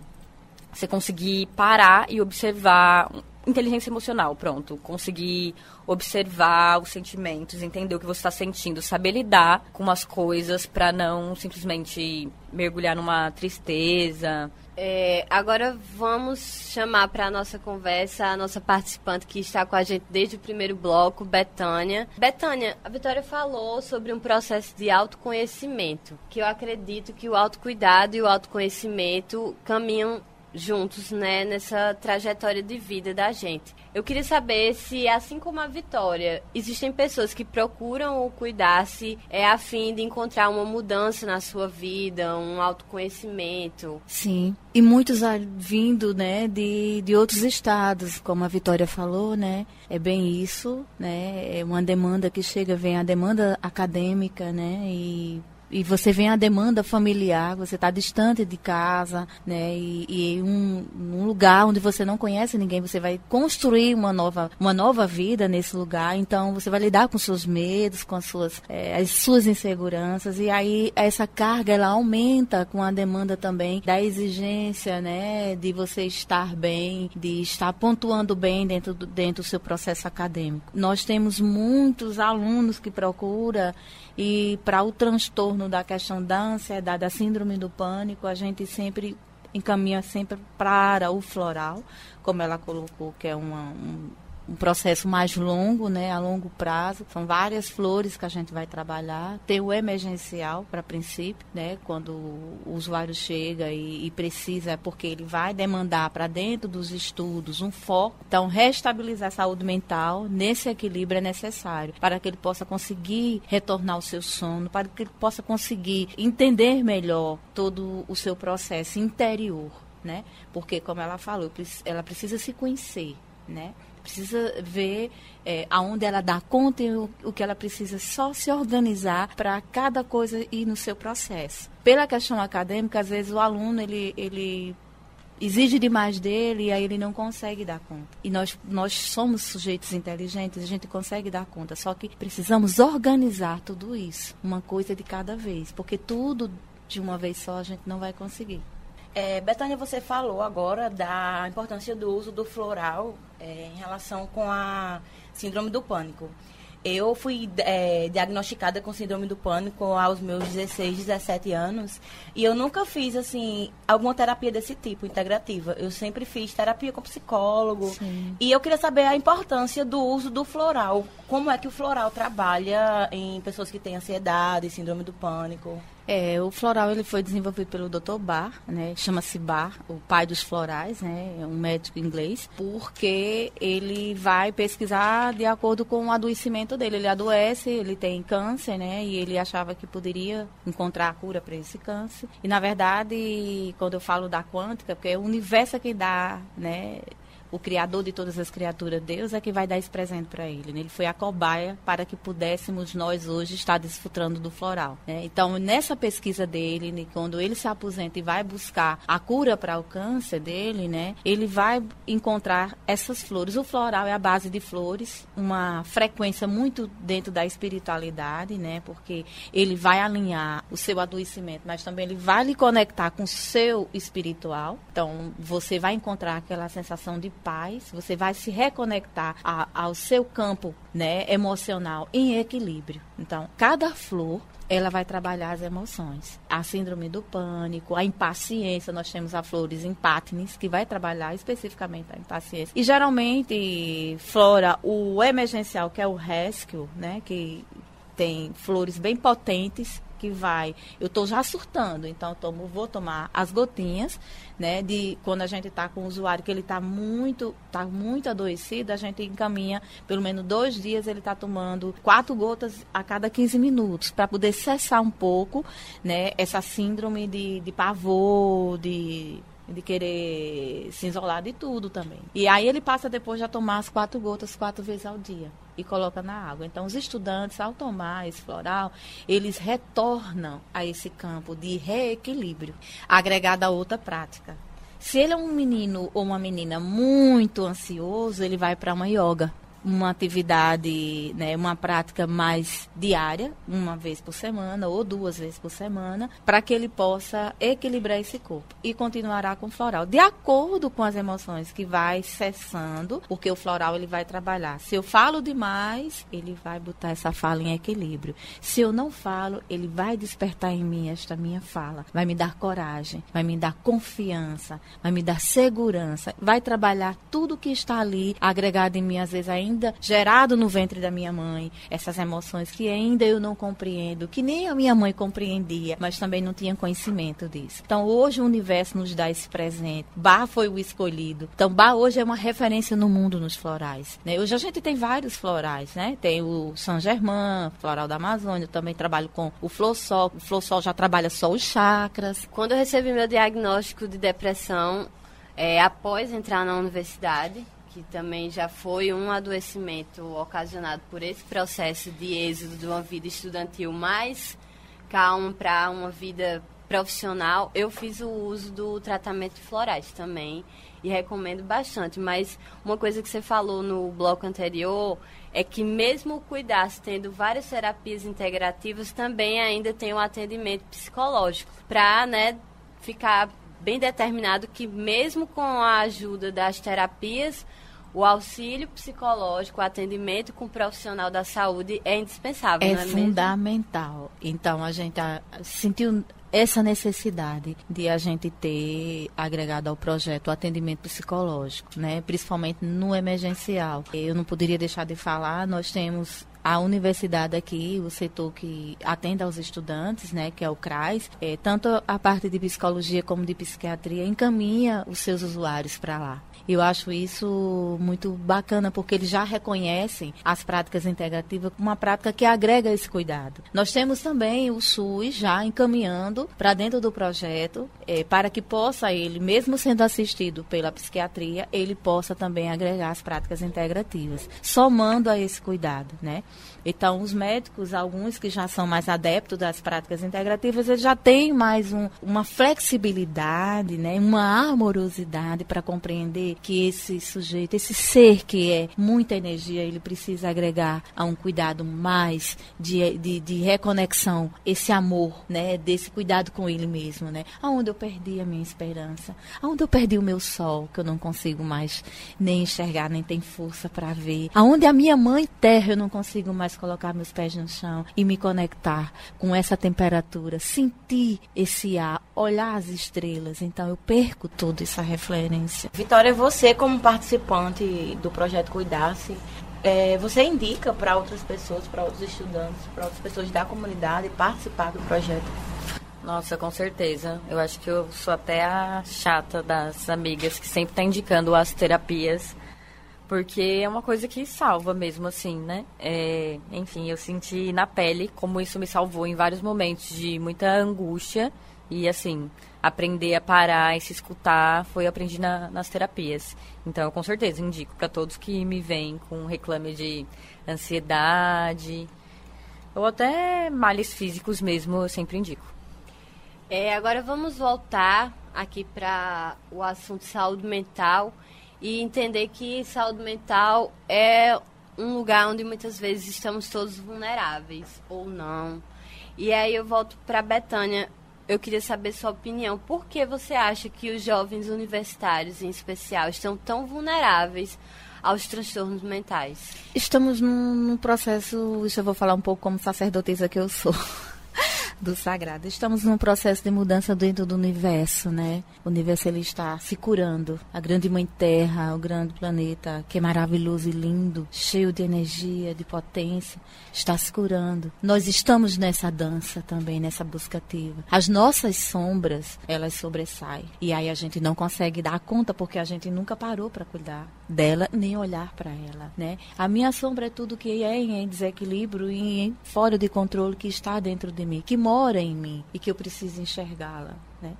você conseguir parar e observar inteligência emocional, pronto, conseguir observar os sentimentos, entender o que você está sentindo, saber lidar com as coisas para não simplesmente mergulhar numa tristeza. É, agora vamos chamar para a nossa conversa a nossa participante que está com a gente desde o primeiro bloco, Betânia. Betânia, a Vitória falou sobre um processo de autoconhecimento, que eu acredito que o autocuidado e o autoconhecimento caminham juntos, né, nessa trajetória de vida da gente. Eu queria saber se, assim como a Vitória, existem pessoas que procuram o cuidar-se é a fim de encontrar uma mudança na sua vida, um autoconhecimento. Sim, e muitos vindo, né, de, de outros estados, como a Vitória falou, né, é bem isso, né, é uma demanda que chega, vem a demanda acadêmica, né, e e você vem a demanda familiar, você está distante de casa, né? E, e um, um, lugar onde você não conhece ninguém, você vai construir uma nova, uma nova vida nesse lugar. Então você vai lidar com seus medos, com as suas, é, as suas inseguranças e aí essa carga ela aumenta com a demanda também da exigência, né? De você estar bem, de estar pontuando bem dentro do, dentro do seu processo acadêmico. Nós temos muitos alunos que procuram e para o transtorno da questão da ansiedade, da síndrome do pânico, a gente sempre encaminha sempre para o floral, como ela colocou, que é uma, um, um processo mais longo, né, a longo prazo. São várias flores que a gente vai trabalhar. Tem o emergencial para princípio, né, quando o usuário chega e, e precisa, porque ele vai demandar para dentro dos estudos um foco. Então, restabilizar a saúde mental nesse equilíbrio é necessário para que ele possa conseguir retornar ao seu sono, para que ele possa conseguir entender melhor todo o seu processo interior, né? Porque, como ela falou, ela precisa se conhecer, né? Precisa ver é, aonde ela dá conta e o, o que ela precisa só se organizar para cada coisa ir no seu processo. Pela questão acadêmica, às vezes o aluno ele, ele exige demais dele e aí ele não consegue dar conta. E nós, nós somos sujeitos inteligentes, a gente consegue dar conta, só que precisamos organizar tudo isso, uma coisa de cada vez, porque tudo de uma vez só a gente não vai conseguir. É, Betânia, você falou agora da importância do uso do floral é, em relação com a síndrome do pânico. Eu fui é, diagnosticada com síndrome do pânico aos meus 16, 17 anos e eu nunca fiz assim alguma terapia desse tipo integrativa. Eu sempre fiz terapia com psicólogo Sim. e eu queria saber a importância do uso do floral. Como é que o floral trabalha em pessoas que têm ansiedade, síndrome do pânico? É, o floral ele foi desenvolvido pelo Dr. Barr, né? Chama-se Barr, o pai dos florais, né? É um médico inglês, porque ele vai pesquisar de acordo com o adoecimento dele. Ele adoece, ele tem câncer, né? E ele achava que poderia encontrar a cura para esse câncer. E na verdade, quando eu falo da quântica, porque é o universo que dá, né? O Criador de todas as criaturas, Deus, é que vai dar esse presente para ele. Né? Ele foi a cobaia para que pudéssemos nós hoje estar desfrutando do floral. Né? Então, nessa pesquisa dele, né, quando ele se aposenta e vai buscar a cura para o câncer dele, né, ele vai encontrar essas flores. O floral é a base de flores, uma frequência muito dentro da espiritualidade, né, porque ele vai alinhar o seu adoecimento, mas também ele vai lhe conectar com o seu espiritual. Então, você vai encontrar aquela sensação de paz, você vai se reconectar a, ao seu campo né, emocional em equilíbrio. Então, cada flor ela vai trabalhar as emoções. A síndrome do pânico, a impaciência, nós temos a flores empátinis, que vai trabalhar especificamente a impaciência. E geralmente, flora, o emergencial, que é o rescue, né, que tem flores bem potentes, que vai, eu estou já surtando, então tomo, vou tomar as gotinhas, né, de quando a gente está com o usuário que ele está muito, tá muito adoecido, a gente encaminha pelo menos dois dias ele está tomando quatro gotas a cada 15 minutos para poder cessar um pouco, né, essa síndrome de, de pavor, de de querer se isolar de tudo também. E aí ele passa depois de tomar as quatro gotas quatro vezes ao dia e coloca na água. Então os estudantes, ao tomar esse floral, eles retornam a esse campo de reequilíbrio, agregado a outra prática. Se ele é um menino ou uma menina muito ansioso, ele vai para uma yoga uma atividade, né, uma prática mais diária, uma vez por semana ou duas vezes por semana, para que ele possa equilibrar esse corpo e continuará com o floral, de acordo com as emoções que vai cessando, porque o floral ele vai trabalhar. Se eu falo demais, ele vai botar essa fala em equilíbrio. Se eu não falo, ele vai despertar em mim esta minha fala, vai me dar coragem, vai me dar confiança, vai me dar segurança, vai trabalhar tudo que está ali agregado em mim às vezes ainda ainda gerado no ventre da minha mãe, essas emoções que ainda eu não compreendo, que nem a minha mãe compreendia, mas também não tinha conhecimento disso. Então hoje o universo nos dá esse presente. Bar foi o escolhido. Então Bar hoje é uma referência no mundo nos florais. Né? Hoje a gente tem vários florais, né? Tem o São Germain, floral da Amazônia, eu também trabalho com o Flor Sol. O Flor Sol já trabalha só os chakras. Quando eu recebi meu diagnóstico de depressão, é, após entrar na universidade, que também já foi um adoecimento ocasionado por esse processo de êxodo de uma vida estudantil mais calma para uma vida profissional, eu fiz o uso do tratamento de florais também e recomendo bastante. Mas uma coisa que você falou no bloco anterior é que mesmo cuidasse tendo várias terapias integrativas, também ainda tem um atendimento psicológico para, né, ficar bem determinado que mesmo com a ajuda das terapias, o auxílio psicológico, o atendimento com o profissional da saúde é indispensável, é, é fundamental. Mesmo? Então a gente sentiu essa necessidade de a gente ter agregado ao projeto o atendimento psicológico, né? principalmente no emergencial. Eu não poderia deixar de falar, nós temos a universidade aqui, o setor que atende aos estudantes, né, que é o CRAS, é, tanto a parte de psicologia como de psiquiatria encaminha os seus usuários para lá. Eu acho isso muito bacana, porque eles já reconhecem as práticas integrativas como uma prática que agrega esse cuidado. Nós temos também o SUS já encaminhando para dentro do projeto, é, para que possa ele, mesmo sendo assistido pela psiquiatria, ele possa também agregar as práticas integrativas, somando a esse cuidado, né? Então, os médicos, alguns que já são mais adeptos das práticas integrativas, eles já têm mais um, uma flexibilidade, né, uma amorosidade para compreender que esse sujeito, esse ser que é muita energia, ele precisa agregar a um cuidado mais de, de, de reconexão, esse amor, né, desse cuidado com ele mesmo, né? Aonde eu perdi a minha esperança, aonde eu perdi o meu sol, que eu não consigo mais nem enxergar, nem tem força para ver, aonde a minha mãe terra eu não consigo mais colocar meus pés no chão e me conectar com essa temperatura, sentir esse ar, olhar as estrelas. Então eu perco toda essa referência. Vitória, você como participante do projeto Cuidar-se, é, você indica para outras pessoas, para outros estudantes, para outras pessoas da comunidade participar do projeto? Nossa, com certeza. Eu acho que eu sou até a chata das amigas que sempre está indicando as terapias porque é uma coisa que salva mesmo, assim, né? É, enfim, eu senti na pele como isso me salvou em vários momentos de muita angústia. E, assim, aprender a parar e se escutar foi aprendi na, nas terapias. Então, eu com certeza indico para todos que me vêm com reclame de ansiedade ou até males físicos mesmo, eu sempre indico. É, agora vamos voltar aqui para o assunto saúde mental e entender que saúde mental é um lugar onde muitas vezes estamos todos vulneráveis ou não. E aí eu volto para Betânia. Eu queria saber sua opinião. Por que você acha que os jovens universitários, em especial, estão tão vulneráveis aos transtornos mentais? Estamos num, num processo, isso eu vou falar um pouco como sacerdotisa que eu sou. Do sagrado. Estamos num processo de mudança dentro do universo, né? O universo ele está se curando. A grande mãe Terra, o grande planeta, que é maravilhoso e lindo, cheio de energia, de potência, está se curando. Nós estamos nessa dança também, nessa busca ativa. As nossas sombras, elas sobressaem. E aí a gente não consegue dar conta porque a gente nunca parou para cuidar dela, nem olhar para ela, né? A minha sombra é tudo que é em desequilíbrio e fora de controle que está dentro de mim, que mora em mim e que eu preciso enxergá-la. Né?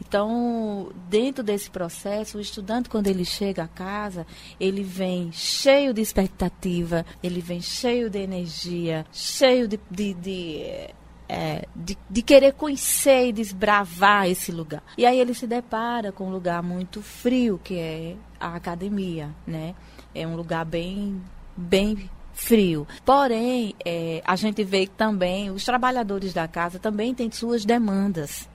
Então, dentro desse processo, o estudante, quando ele chega a casa, ele vem cheio de expectativa, ele vem cheio de energia, cheio de, de, de é, de, de, querer conhecer e desbravar esse lugar. E aí ele se depara com um lugar muito frio, que é a academia, né? É um lugar bem, bem frio. Porém, é, a gente vê que também os trabalhadores da casa também têm suas demandas.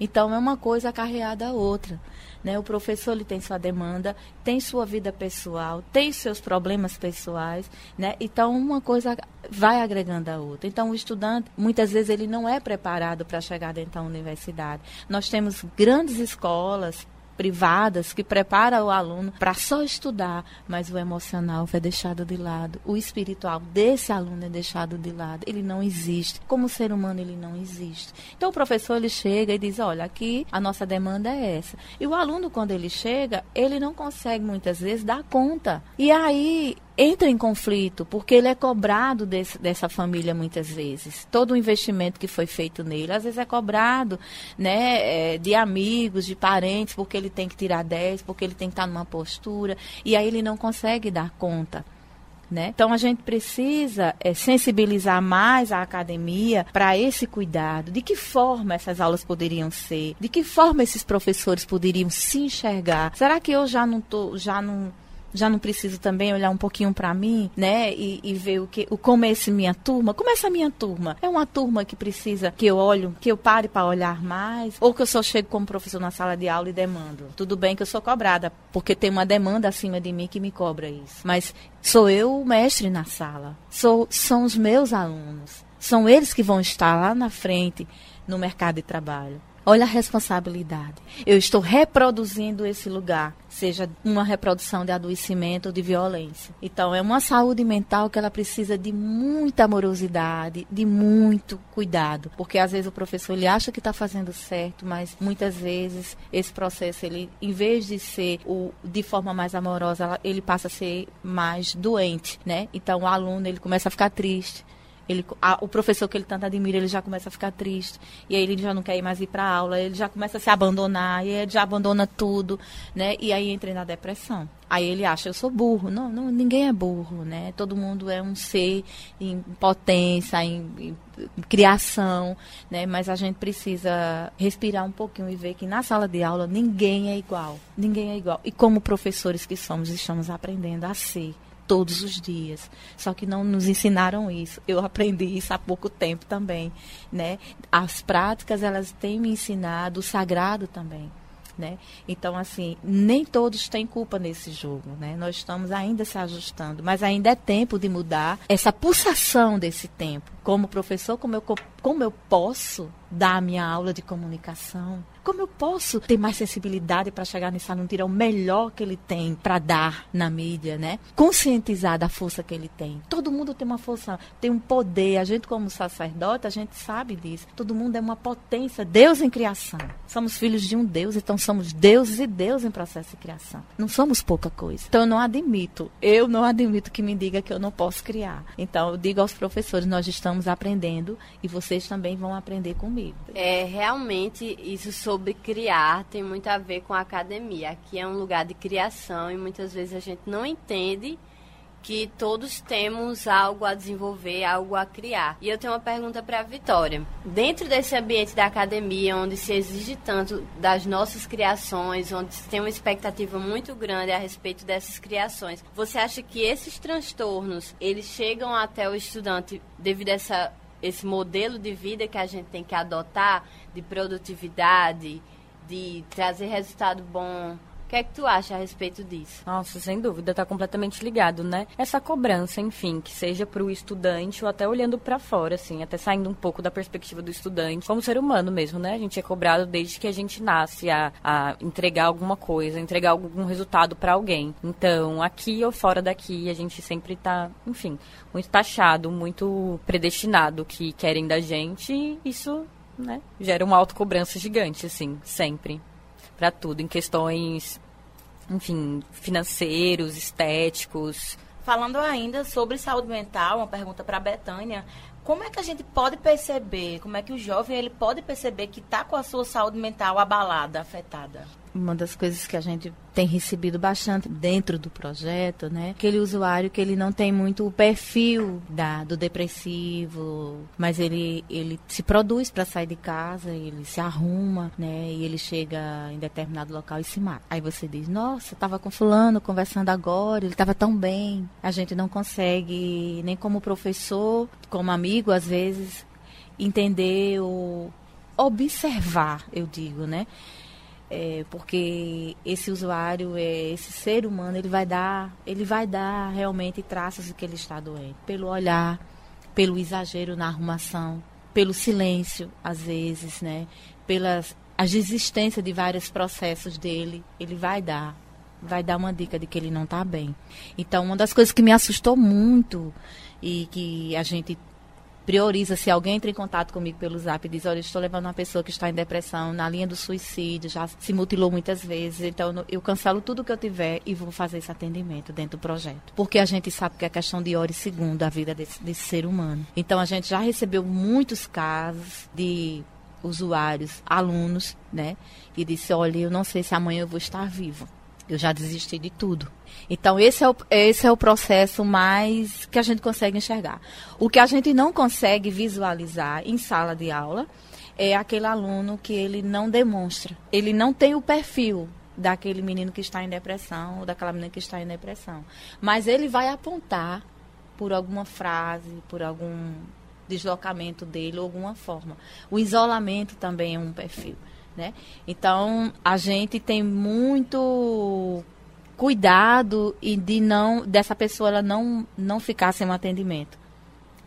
Então, é uma coisa acarreada a outra. Né? O professor ele tem sua demanda, tem sua vida pessoal, tem seus problemas pessoais. Né? Então, uma coisa vai agregando a outra. Então, o estudante, muitas vezes, ele não é preparado para chegar dentro da universidade. Nós temos grandes escolas privadas que prepara o aluno para só estudar, mas o emocional foi deixado de lado, o espiritual desse aluno é deixado de lado, ele não existe. Como ser humano ele não existe. Então o professor ele chega e diz, olha, aqui a nossa demanda é essa. E o aluno quando ele chega, ele não consegue muitas vezes dar conta. E aí entra em conflito, porque ele é cobrado desse, dessa família muitas vezes. Todo o investimento que foi feito nele, às vezes é cobrado né, é, de amigos, de parentes, porque ele tem que tirar 10, porque ele tem que estar numa postura, e aí ele não consegue dar conta Né? Então a gente precisa é, sensibilizar mais a academia para esse cuidado. De que forma essas aulas poderiam ser? De que forma esses professores poderiam se enxergar? Será que eu já não tô, já não já não preciso também olhar um pouquinho para mim, né? E, e, ver o que, o como é esse minha turma. Como é essa minha turma? É uma turma que precisa que eu olho, que eu pare para olhar mais, ou que eu só chego como professor na sala de aula e demando. Tudo bem que eu sou cobrada, porque tem uma demanda acima de mim que me cobra isso. Mas sou eu o mestre na sala. Sou, são os meus alunos. São eles que vão estar lá na frente no mercado de trabalho. Olha a responsabilidade. Eu estou reproduzindo esse lugar, seja uma reprodução de adoecimento ou de violência. Então, é uma saúde mental que ela precisa de muita amorosidade, de muito cuidado, porque às vezes o professor ele acha que está fazendo certo, mas muitas vezes esse processo ele, em vez de ser o de forma mais amorosa, ele passa a ser mais doente, né? Então, o aluno ele começa a ficar triste ele, a, o professor que ele tanto admira, ele já começa a ficar triste. E aí ele já não quer mais ir para aula, ele já começa a se abandonar, e ele já abandona tudo, né? E aí entra na depressão. Aí ele acha, eu sou burro. Não, não, ninguém é burro, né? Todo mundo é um ser em potência, em, em criação, né? Mas a gente precisa respirar um pouquinho e ver que na sala de aula ninguém é igual. Ninguém é igual. E como professores que somos, estamos aprendendo a ser todos os dias. Só que não nos ensinaram isso. Eu aprendi isso há pouco tempo também, né? As práticas elas têm me ensinado o sagrado também. Né? Então, assim, nem todos têm culpa nesse jogo, né? Nós estamos ainda se ajustando, mas ainda é tempo de mudar essa pulsação desse tempo. Como professor, como eu, como eu posso dar a minha aula de comunicação? Como eu posso ter mais sensibilidade para chegar nesse aluno, tirar o melhor que ele tem para dar na mídia, né? Conscientizar da força que ele tem. Todo mundo tem uma força, tem um poder. A gente, como sacerdote, a gente sabe disso. Todo mundo é uma potência, Deus em criação. Somos filhos de um Deus, então somos deuses e Deus em processo de criação. Não somos pouca coisa. Então eu não admito, eu não admito que me diga que eu não posso criar. Então eu digo aos professores, nós estamos aprendendo e vocês também vão aprender comigo. É, realmente isso sobre sobre criar tem muito a ver com a academia. Aqui é um lugar de criação e muitas vezes a gente não entende que todos temos algo a desenvolver, algo a criar. E eu tenho uma pergunta para a Vitória. Dentro desse ambiente da academia, onde se exige tanto das nossas criações, onde se tem uma expectativa muito grande a respeito dessas criações, você acha que esses transtornos, eles chegam até o estudante devido a essa esse modelo de vida que a gente tem que adotar de produtividade, de trazer resultado bom o que é que tu acha a respeito disso? Nossa, sem dúvida, está completamente ligado, né? Essa cobrança, enfim, que seja para o estudante ou até olhando para fora, assim, até saindo um pouco da perspectiva do estudante, como ser humano mesmo, né? A gente é cobrado desde que a gente nasce a, a entregar alguma coisa, entregar algum resultado para alguém. Então, aqui ou fora daqui, a gente sempre está, enfim, muito taxado, muito predestinado que querem da gente e isso, né, gera uma autocobrança gigante, assim, sempre para tudo, em questões, enfim, financeiros, estéticos. Falando ainda sobre saúde mental, uma pergunta para a Betânia. Como é que a gente pode perceber, como é que o jovem ele pode perceber que está com a sua saúde mental abalada, afetada? Uma das coisas que a gente tem recebido bastante dentro do projeto, né? Aquele usuário que ele não tem muito o perfil da, do depressivo, mas ele, ele se produz para sair de casa, ele se arruma, né? E ele chega em determinado local e se mata. Aí você diz, nossa, estava com fulano conversando agora, ele estava tão bem. A gente não consegue, nem como professor, como amigo, às vezes, entender ou observar, eu digo, né? É, porque esse usuário, é, esse ser humano, ele vai dar, ele vai dar realmente traços de que ele está doente, pelo olhar, pelo exagero na arrumação, pelo silêncio, às vezes, né? Pelas a desistência de vários processos dele, ele vai dar, vai dar uma dica de que ele não está bem. Então, uma das coisas que me assustou muito e que a gente prioriza se alguém entra em contato comigo pelo zap e diz, olha, estou levando uma pessoa que está em depressão, na linha do suicídio, já se mutilou muitas vezes, então eu cancelo tudo que eu tiver e vou fazer esse atendimento dentro do projeto. Porque a gente sabe que é questão de hora e segundo a vida desse, desse ser humano. Então a gente já recebeu muitos casos de usuários, alunos, né? E disse, olha, eu não sei se amanhã eu vou estar vivo. Eu já desisti de tudo. Então, esse é, o, esse é o processo mais que a gente consegue enxergar. O que a gente não consegue visualizar em sala de aula é aquele aluno que ele não demonstra. Ele não tem o perfil daquele menino que está em depressão ou daquela menina que está em depressão. Mas ele vai apontar por alguma frase, por algum deslocamento dele, alguma forma. O isolamento também é um perfil. Né? Então, a gente tem muito cuidado e de não dessa pessoa ela não não ficar sem um atendimento.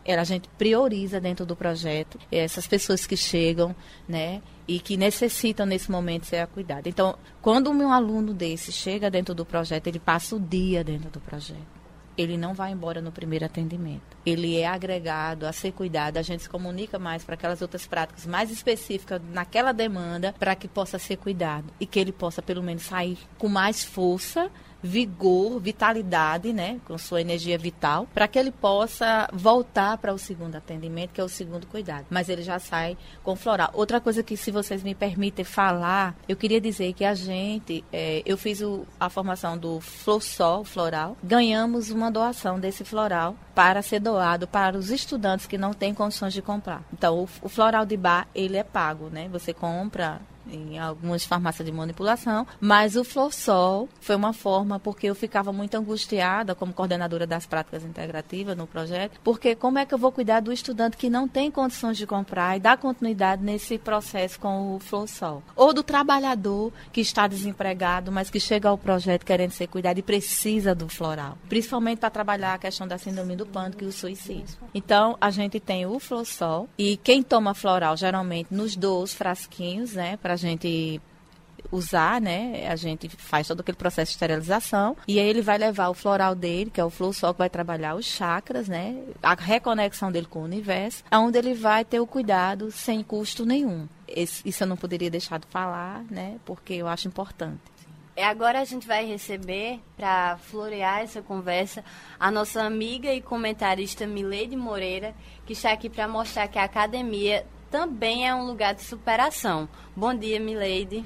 Ela, a gente prioriza dentro do projeto essas pessoas que chegam, né, e que necessitam nesse momento ser cuidadas. Então, quando um aluno desse chega dentro do projeto, ele passa o dia dentro do projeto ele não vai embora no primeiro atendimento. Ele é agregado a ser cuidado, a gente se comunica mais para aquelas outras práticas mais específicas naquela demanda para que possa ser cuidado e que ele possa pelo menos sair com mais força vigor, vitalidade, né, com sua energia vital, para que ele possa voltar para o segundo atendimento, que é o segundo cuidado. Mas ele já sai com floral. Outra coisa que, se vocês me permitem falar, eu queria dizer que a gente, é, eu fiz o, a formação do Flossol Floral, ganhamos uma doação desse floral para ser doado para os estudantes que não têm condições de comprar. Então, o, o floral de bar, ele é pago, né? Você compra em algumas farmácias de manipulação, mas o Flossol foi uma forma porque eu ficava muito angustiada como coordenadora das práticas integrativas no projeto, porque como é que eu vou cuidar do estudante que não tem condições de comprar e dar continuidade nesse processo com o Flossol? Ou do trabalhador que está desempregado, mas que chega ao projeto querendo ser cuidado e precisa do floral, principalmente para trabalhar a questão da síndrome do pânico e o suicídio. Então, a gente tem o Flossol e quem toma floral geralmente nos dois frasquinhos, né, para a gente usar, né? A gente faz todo aquele processo de esterilização e aí ele vai levar o floral dele, que é o Flow-Sol, que vai trabalhar os chakras, né? A reconexão dele com o universo, onde ele vai ter o cuidado sem custo nenhum. Esse, isso eu não poderia deixar de falar, né? Porque eu acho importante. E agora a gente vai receber, para florear essa conversa, a nossa amiga e comentarista Milene Moreira, que está aqui para mostrar que a academia também é um lugar de superação. Bom dia, Milady.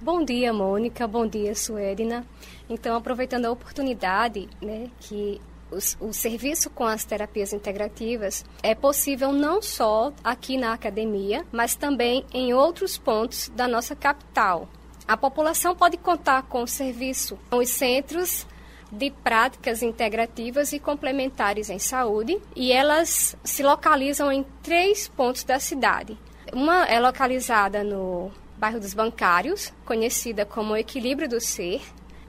Bom dia, Mônica. Bom dia, Suedina. Então, aproveitando a oportunidade, né, que o, o, serviço com as terapias integrativas é possível não só aqui na academia, mas também em outros pontos da nossa capital. A população pode contar com o serviço com os centros de práticas integrativas e complementares em saúde e elas se localizam em três pontos da cidade. Uma é localizada no bairro dos Bancários, conhecida como Equilíbrio do Ser,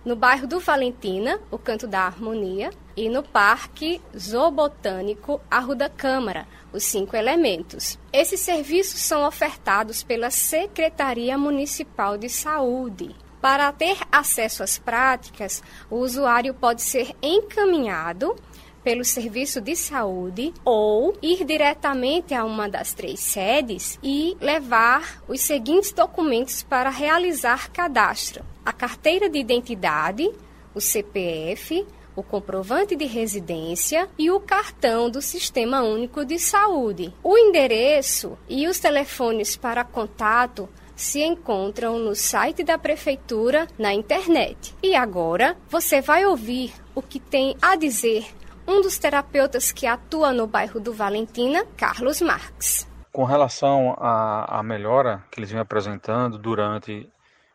no bairro do Valentina, o Canto da Harmonia, e no Parque Zoobotânico Arruda Câmara, os cinco elementos. Esses serviços são ofertados pela Secretaria Municipal de Saúde. Para ter acesso às práticas, o usuário pode ser encaminhado pelo serviço de saúde ou ir diretamente a uma das três sedes e levar os seguintes documentos para realizar cadastro: a carteira de identidade, o CPF, o comprovante de residência e o cartão do Sistema Único de Saúde. O endereço e os telefones para contato se encontram no site da prefeitura na internet. E agora você vai ouvir o que tem a dizer um dos terapeutas que atua no bairro do Valentina, Carlos Marques. Com relação à, à melhora que eles vêm apresentando durante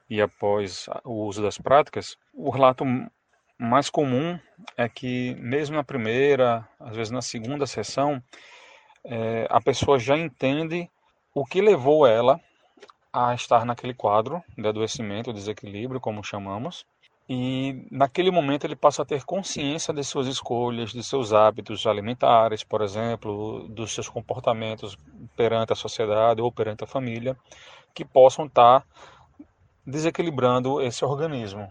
e após o uso das práticas, o relato mais comum é que, mesmo na primeira, às vezes na segunda sessão, é, a pessoa já entende o que levou ela a estar naquele quadro de adoecimento, desequilíbrio, como chamamos, e naquele momento ele passa a ter consciência de suas escolhas, de seus hábitos alimentares, por exemplo, dos seus comportamentos perante a sociedade ou perante a família, que possam estar desequilibrando esse organismo.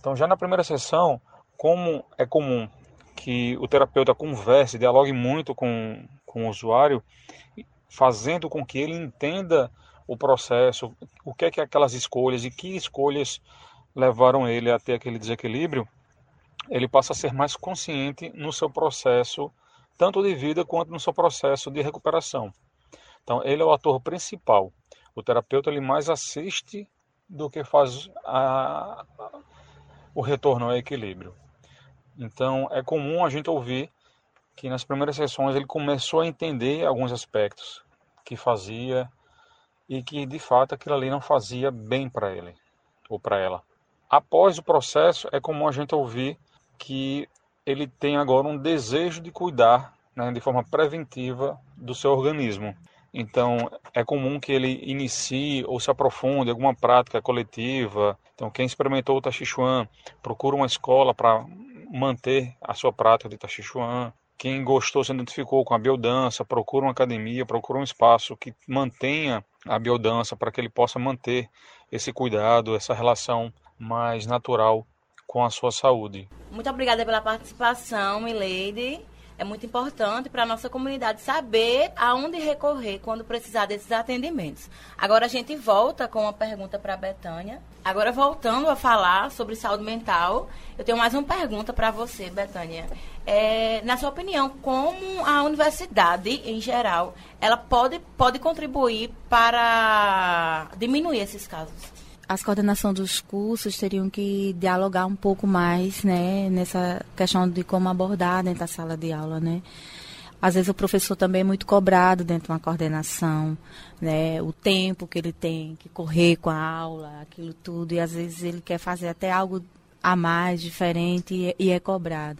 Então, já na primeira sessão, como é comum que o terapeuta converse, dialogue muito com, com o usuário, fazendo com que ele entenda o processo, o que é que aquelas escolhas e que escolhas levaram ele a ter aquele desequilíbrio, ele passa a ser mais consciente no seu processo, tanto de vida quanto no seu processo de recuperação. Então, ele é o ator principal. O terapeuta ele mais assiste do que faz a, o retorno ao equilíbrio. Então, é comum a gente ouvir que nas primeiras sessões ele começou a entender alguns aspectos que fazia e que de fato aquilo ali não fazia bem para ele ou para ela. Após o processo, é comum a gente ouvir que ele tem agora um desejo de cuidar né, de forma preventiva do seu organismo. Então, é comum que ele inicie ou se aprofunde alguma prática coletiva. Então, quem experimentou o Tachichuan, procura uma escola para manter a sua prática de Tachichuan. Quem gostou, se identificou com a biodança, procura uma academia, procura um espaço que mantenha a biodança para que ele possa manter esse cuidado, essa relação mais natural com a sua saúde. Muito obrigada pela participação, Milady é muito importante para a nossa comunidade saber aonde recorrer quando precisar desses atendimentos. Agora a gente volta com uma pergunta para a Betânia. Agora voltando a falar sobre saúde mental, eu tenho mais uma pergunta para você, Betânia. É, na sua opinião, como a universidade em geral, ela pode, pode contribuir para diminuir esses casos? As coordenações dos cursos teriam que dialogar um pouco mais, né, nessa questão de como abordar dentro da sala de aula, né. Às vezes o professor também é muito cobrado dentro de uma coordenação, né, o tempo que ele tem que correr com a aula, aquilo tudo, e às vezes ele quer fazer até algo a mais, diferente, e, e é cobrado.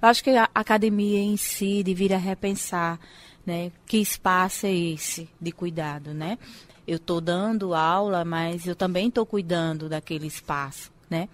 Eu acho que a academia em si deveria repensar, né, que espaço é esse de cuidado, né? eu estou dando aula, mas eu também estou cuidando daquele espaço, né?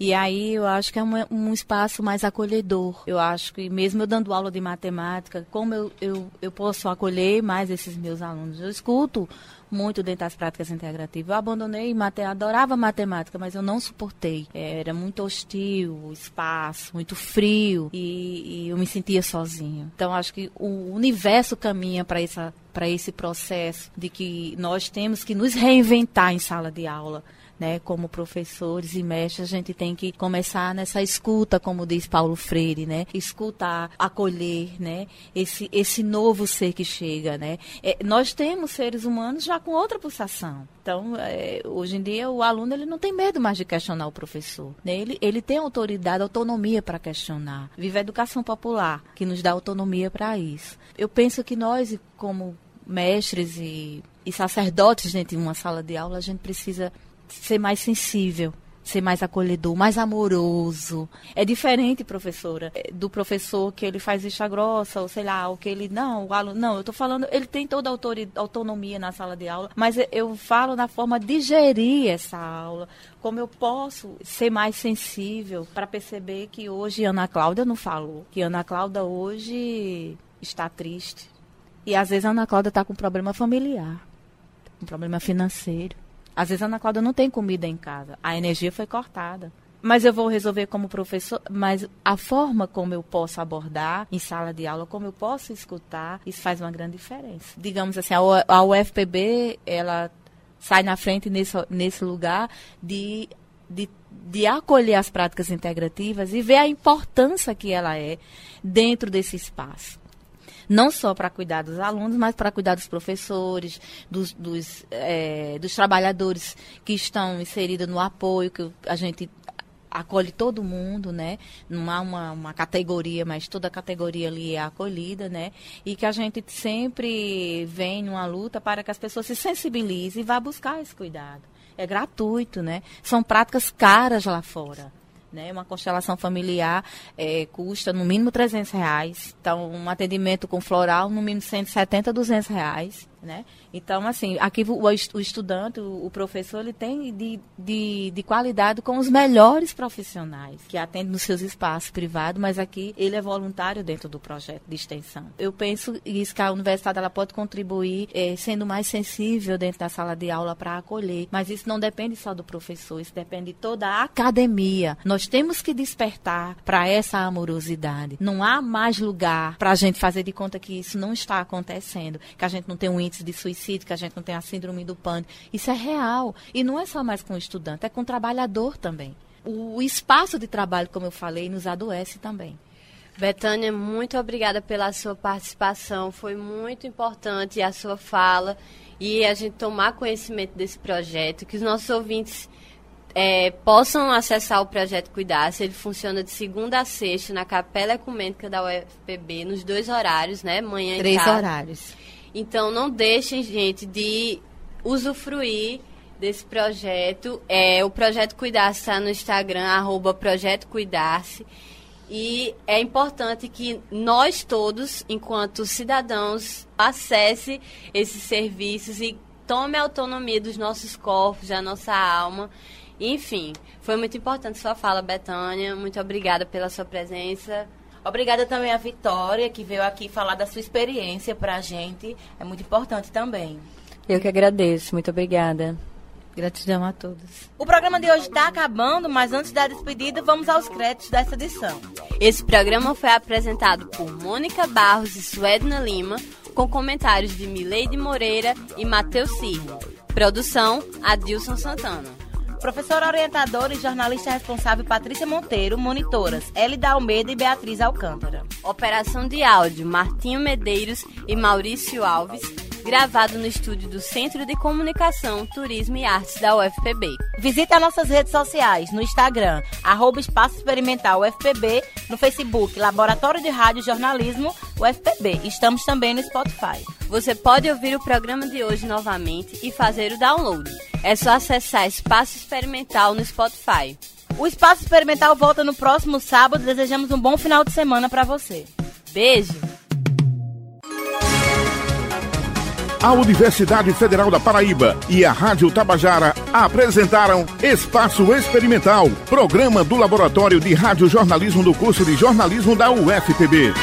E aí eu acho que é um, um, espaço mais acolhedor. Eu acho que mesmo eu dando aula de matemática, como eu, eu, eu posso acolher mais esses meus alunos? Eu escuto muito dentro das práticas integrativas. Eu abandonei, mate, adorava matemática, mas eu não suportei. Era muito hostil o espaço, muito frio e, e eu me sentia sozinho. Então acho que o universo caminha para essa para esse processo de que nós temos que nos reinventar em sala de aula né, como professores e mestres, a gente tem que começar nessa escuta, como diz Paulo Freire, né, escutar, acolher, né, esse, esse novo ser que chega, né. É, nós temos seres humanos já com outra pulsação. Então, é, hoje em dia, o aluno ele não tem medo mais de questionar o professor. Né? Ele, ele tem autoridade, autonomia para questionar. Vive a educação popular, que nos dá autonomia para isso. Eu penso que nós, como mestres e, e sacerdotes dentro de uma sala de aula, a gente precisa ser mais sensível, ser mais acolhedor, mais amoroso. É diferente, professora, é, do professor que ele faz vista grossa, ou sei lá, o que ele. Não, o aluno. Não, eu estou falando, ele tem toda a autonomia na sala de aula, mas eu falo na forma de gerir essa aula. Como eu posso ser mais sensível para perceber que hoje Ana Cláudia não falou, que Ana Cláudia hoje está triste. E às vezes a Ana Cláudia está com problema familiar, com problema financeiro. Às vezes a Ana Cláudia não tem comida em casa, a energia foi cortada. Mas eu vou resolver como professor, mas a forma como eu posso abordar em sala de aula, como eu posso escutar, isso faz uma grande diferença. Digamos assim, a UFPB, ela sai na frente nesse, nesse lugar de, de, de acolher as práticas integrativas e ver a importância que ela é dentro desse espaço não só para cuidar dos alunos, mas para cuidar dos professores, dos, dos, é, dos trabalhadores que estão inseridos no apoio, que a gente acolhe todo mundo, né? Não há uma, uma categoria, mas toda categoria ali é acolhida, né? E que a gente sempre vem numa luta para que as pessoas se sensibilizem e vá buscar esse cuidado. É gratuito, né? São práticas caras lá fora. Né? Uma constelação familiar é, custa no mínimo 300 reais. Então, um atendimento com floral, no mínimo 170, 200 reais. Né? Então, assim, aqui o, o estudante, o, o, professor, ele tem de, de, de, qualidade com os melhores profissionais que atendem nos seus espaços privados, mas aqui ele é voluntário dentro do projeto de extensão. Eu penso isso que a universidade ela pode contribuir é, sendo mais sensível dentro da sala de aula para acolher, mas isso não depende só do professor, isso depende de toda a academia. Nós temos que despertar para essa amorosidade. Não há mais lugar para a gente fazer de conta que isso não está acontecendo, que a gente não tem um índice de suicídio, que a gente não tem a síndrome do pânico. Isso é real. E não é só mais com o estudante, é com o trabalhador também. O espaço de trabalho, como eu falei, nos adoece também. Betânia, muito obrigada pela sua participação. Foi muito importante a sua fala e a gente tomar conhecimento desse projeto, que os nossos ouvintes é, possam acessar o projeto Cuidar-se. Ele funciona de segunda a sexta na Capela Ecumênica da UFPB, nos dois horários, né? Manhã Três e tarde. horários. Então não deixem, gente, de usufruir desse projeto. É, o Projeto Cuidar-se está no Instagram, arroba Projeto Cuidar-se. E é importante que nós todos, enquanto cidadãos, acesse esses serviços e tome a autonomia dos nossos corpos, da nossa alma. Enfim, foi muito importante sua fala, Betânia. Muito obrigada pela sua presença. Obrigada também a Vitória, que veio aqui falar da sua experiência pra gente. É muito importante também. Eu que agradeço. Muito obrigada. Gratidão a todos. O programa de hoje está acabando, mas antes da despedida, vamos aos créditos dessa edição. Esse programa foi apresentado por Mônica Barros e Suedna Lima, com comentários de Mileide Moreira e Matheus Cirne. Produção, Adilson Santana. Professora orientadora e jornalista responsável Patrícia Monteiro, monitoras Elida Almeida e Beatriz Alcântara. Operação de áudio, Martinho Medeiros e Maurício Alves, gravado no estúdio do Centro de Comunicação, Turismo e Artes da UFPB. Visite as nossas redes sociais no Instagram, arroba Espaço Experimental UFPB, no Facebook Laboratório de Rádio e Jornalismo UFPB. Estamos também no Spotify. Você pode ouvir o programa de hoje novamente e fazer o download. É só acessar Espaço Experimental no Spotify. O Espaço Experimental volta no próximo sábado. Desejamos um bom final de semana para você. Beijo! A Universidade Federal da Paraíba e a Rádio Tabajara apresentaram Espaço Experimental, programa do Laboratório de Rádio Jornalismo do curso de jornalismo da UFPB.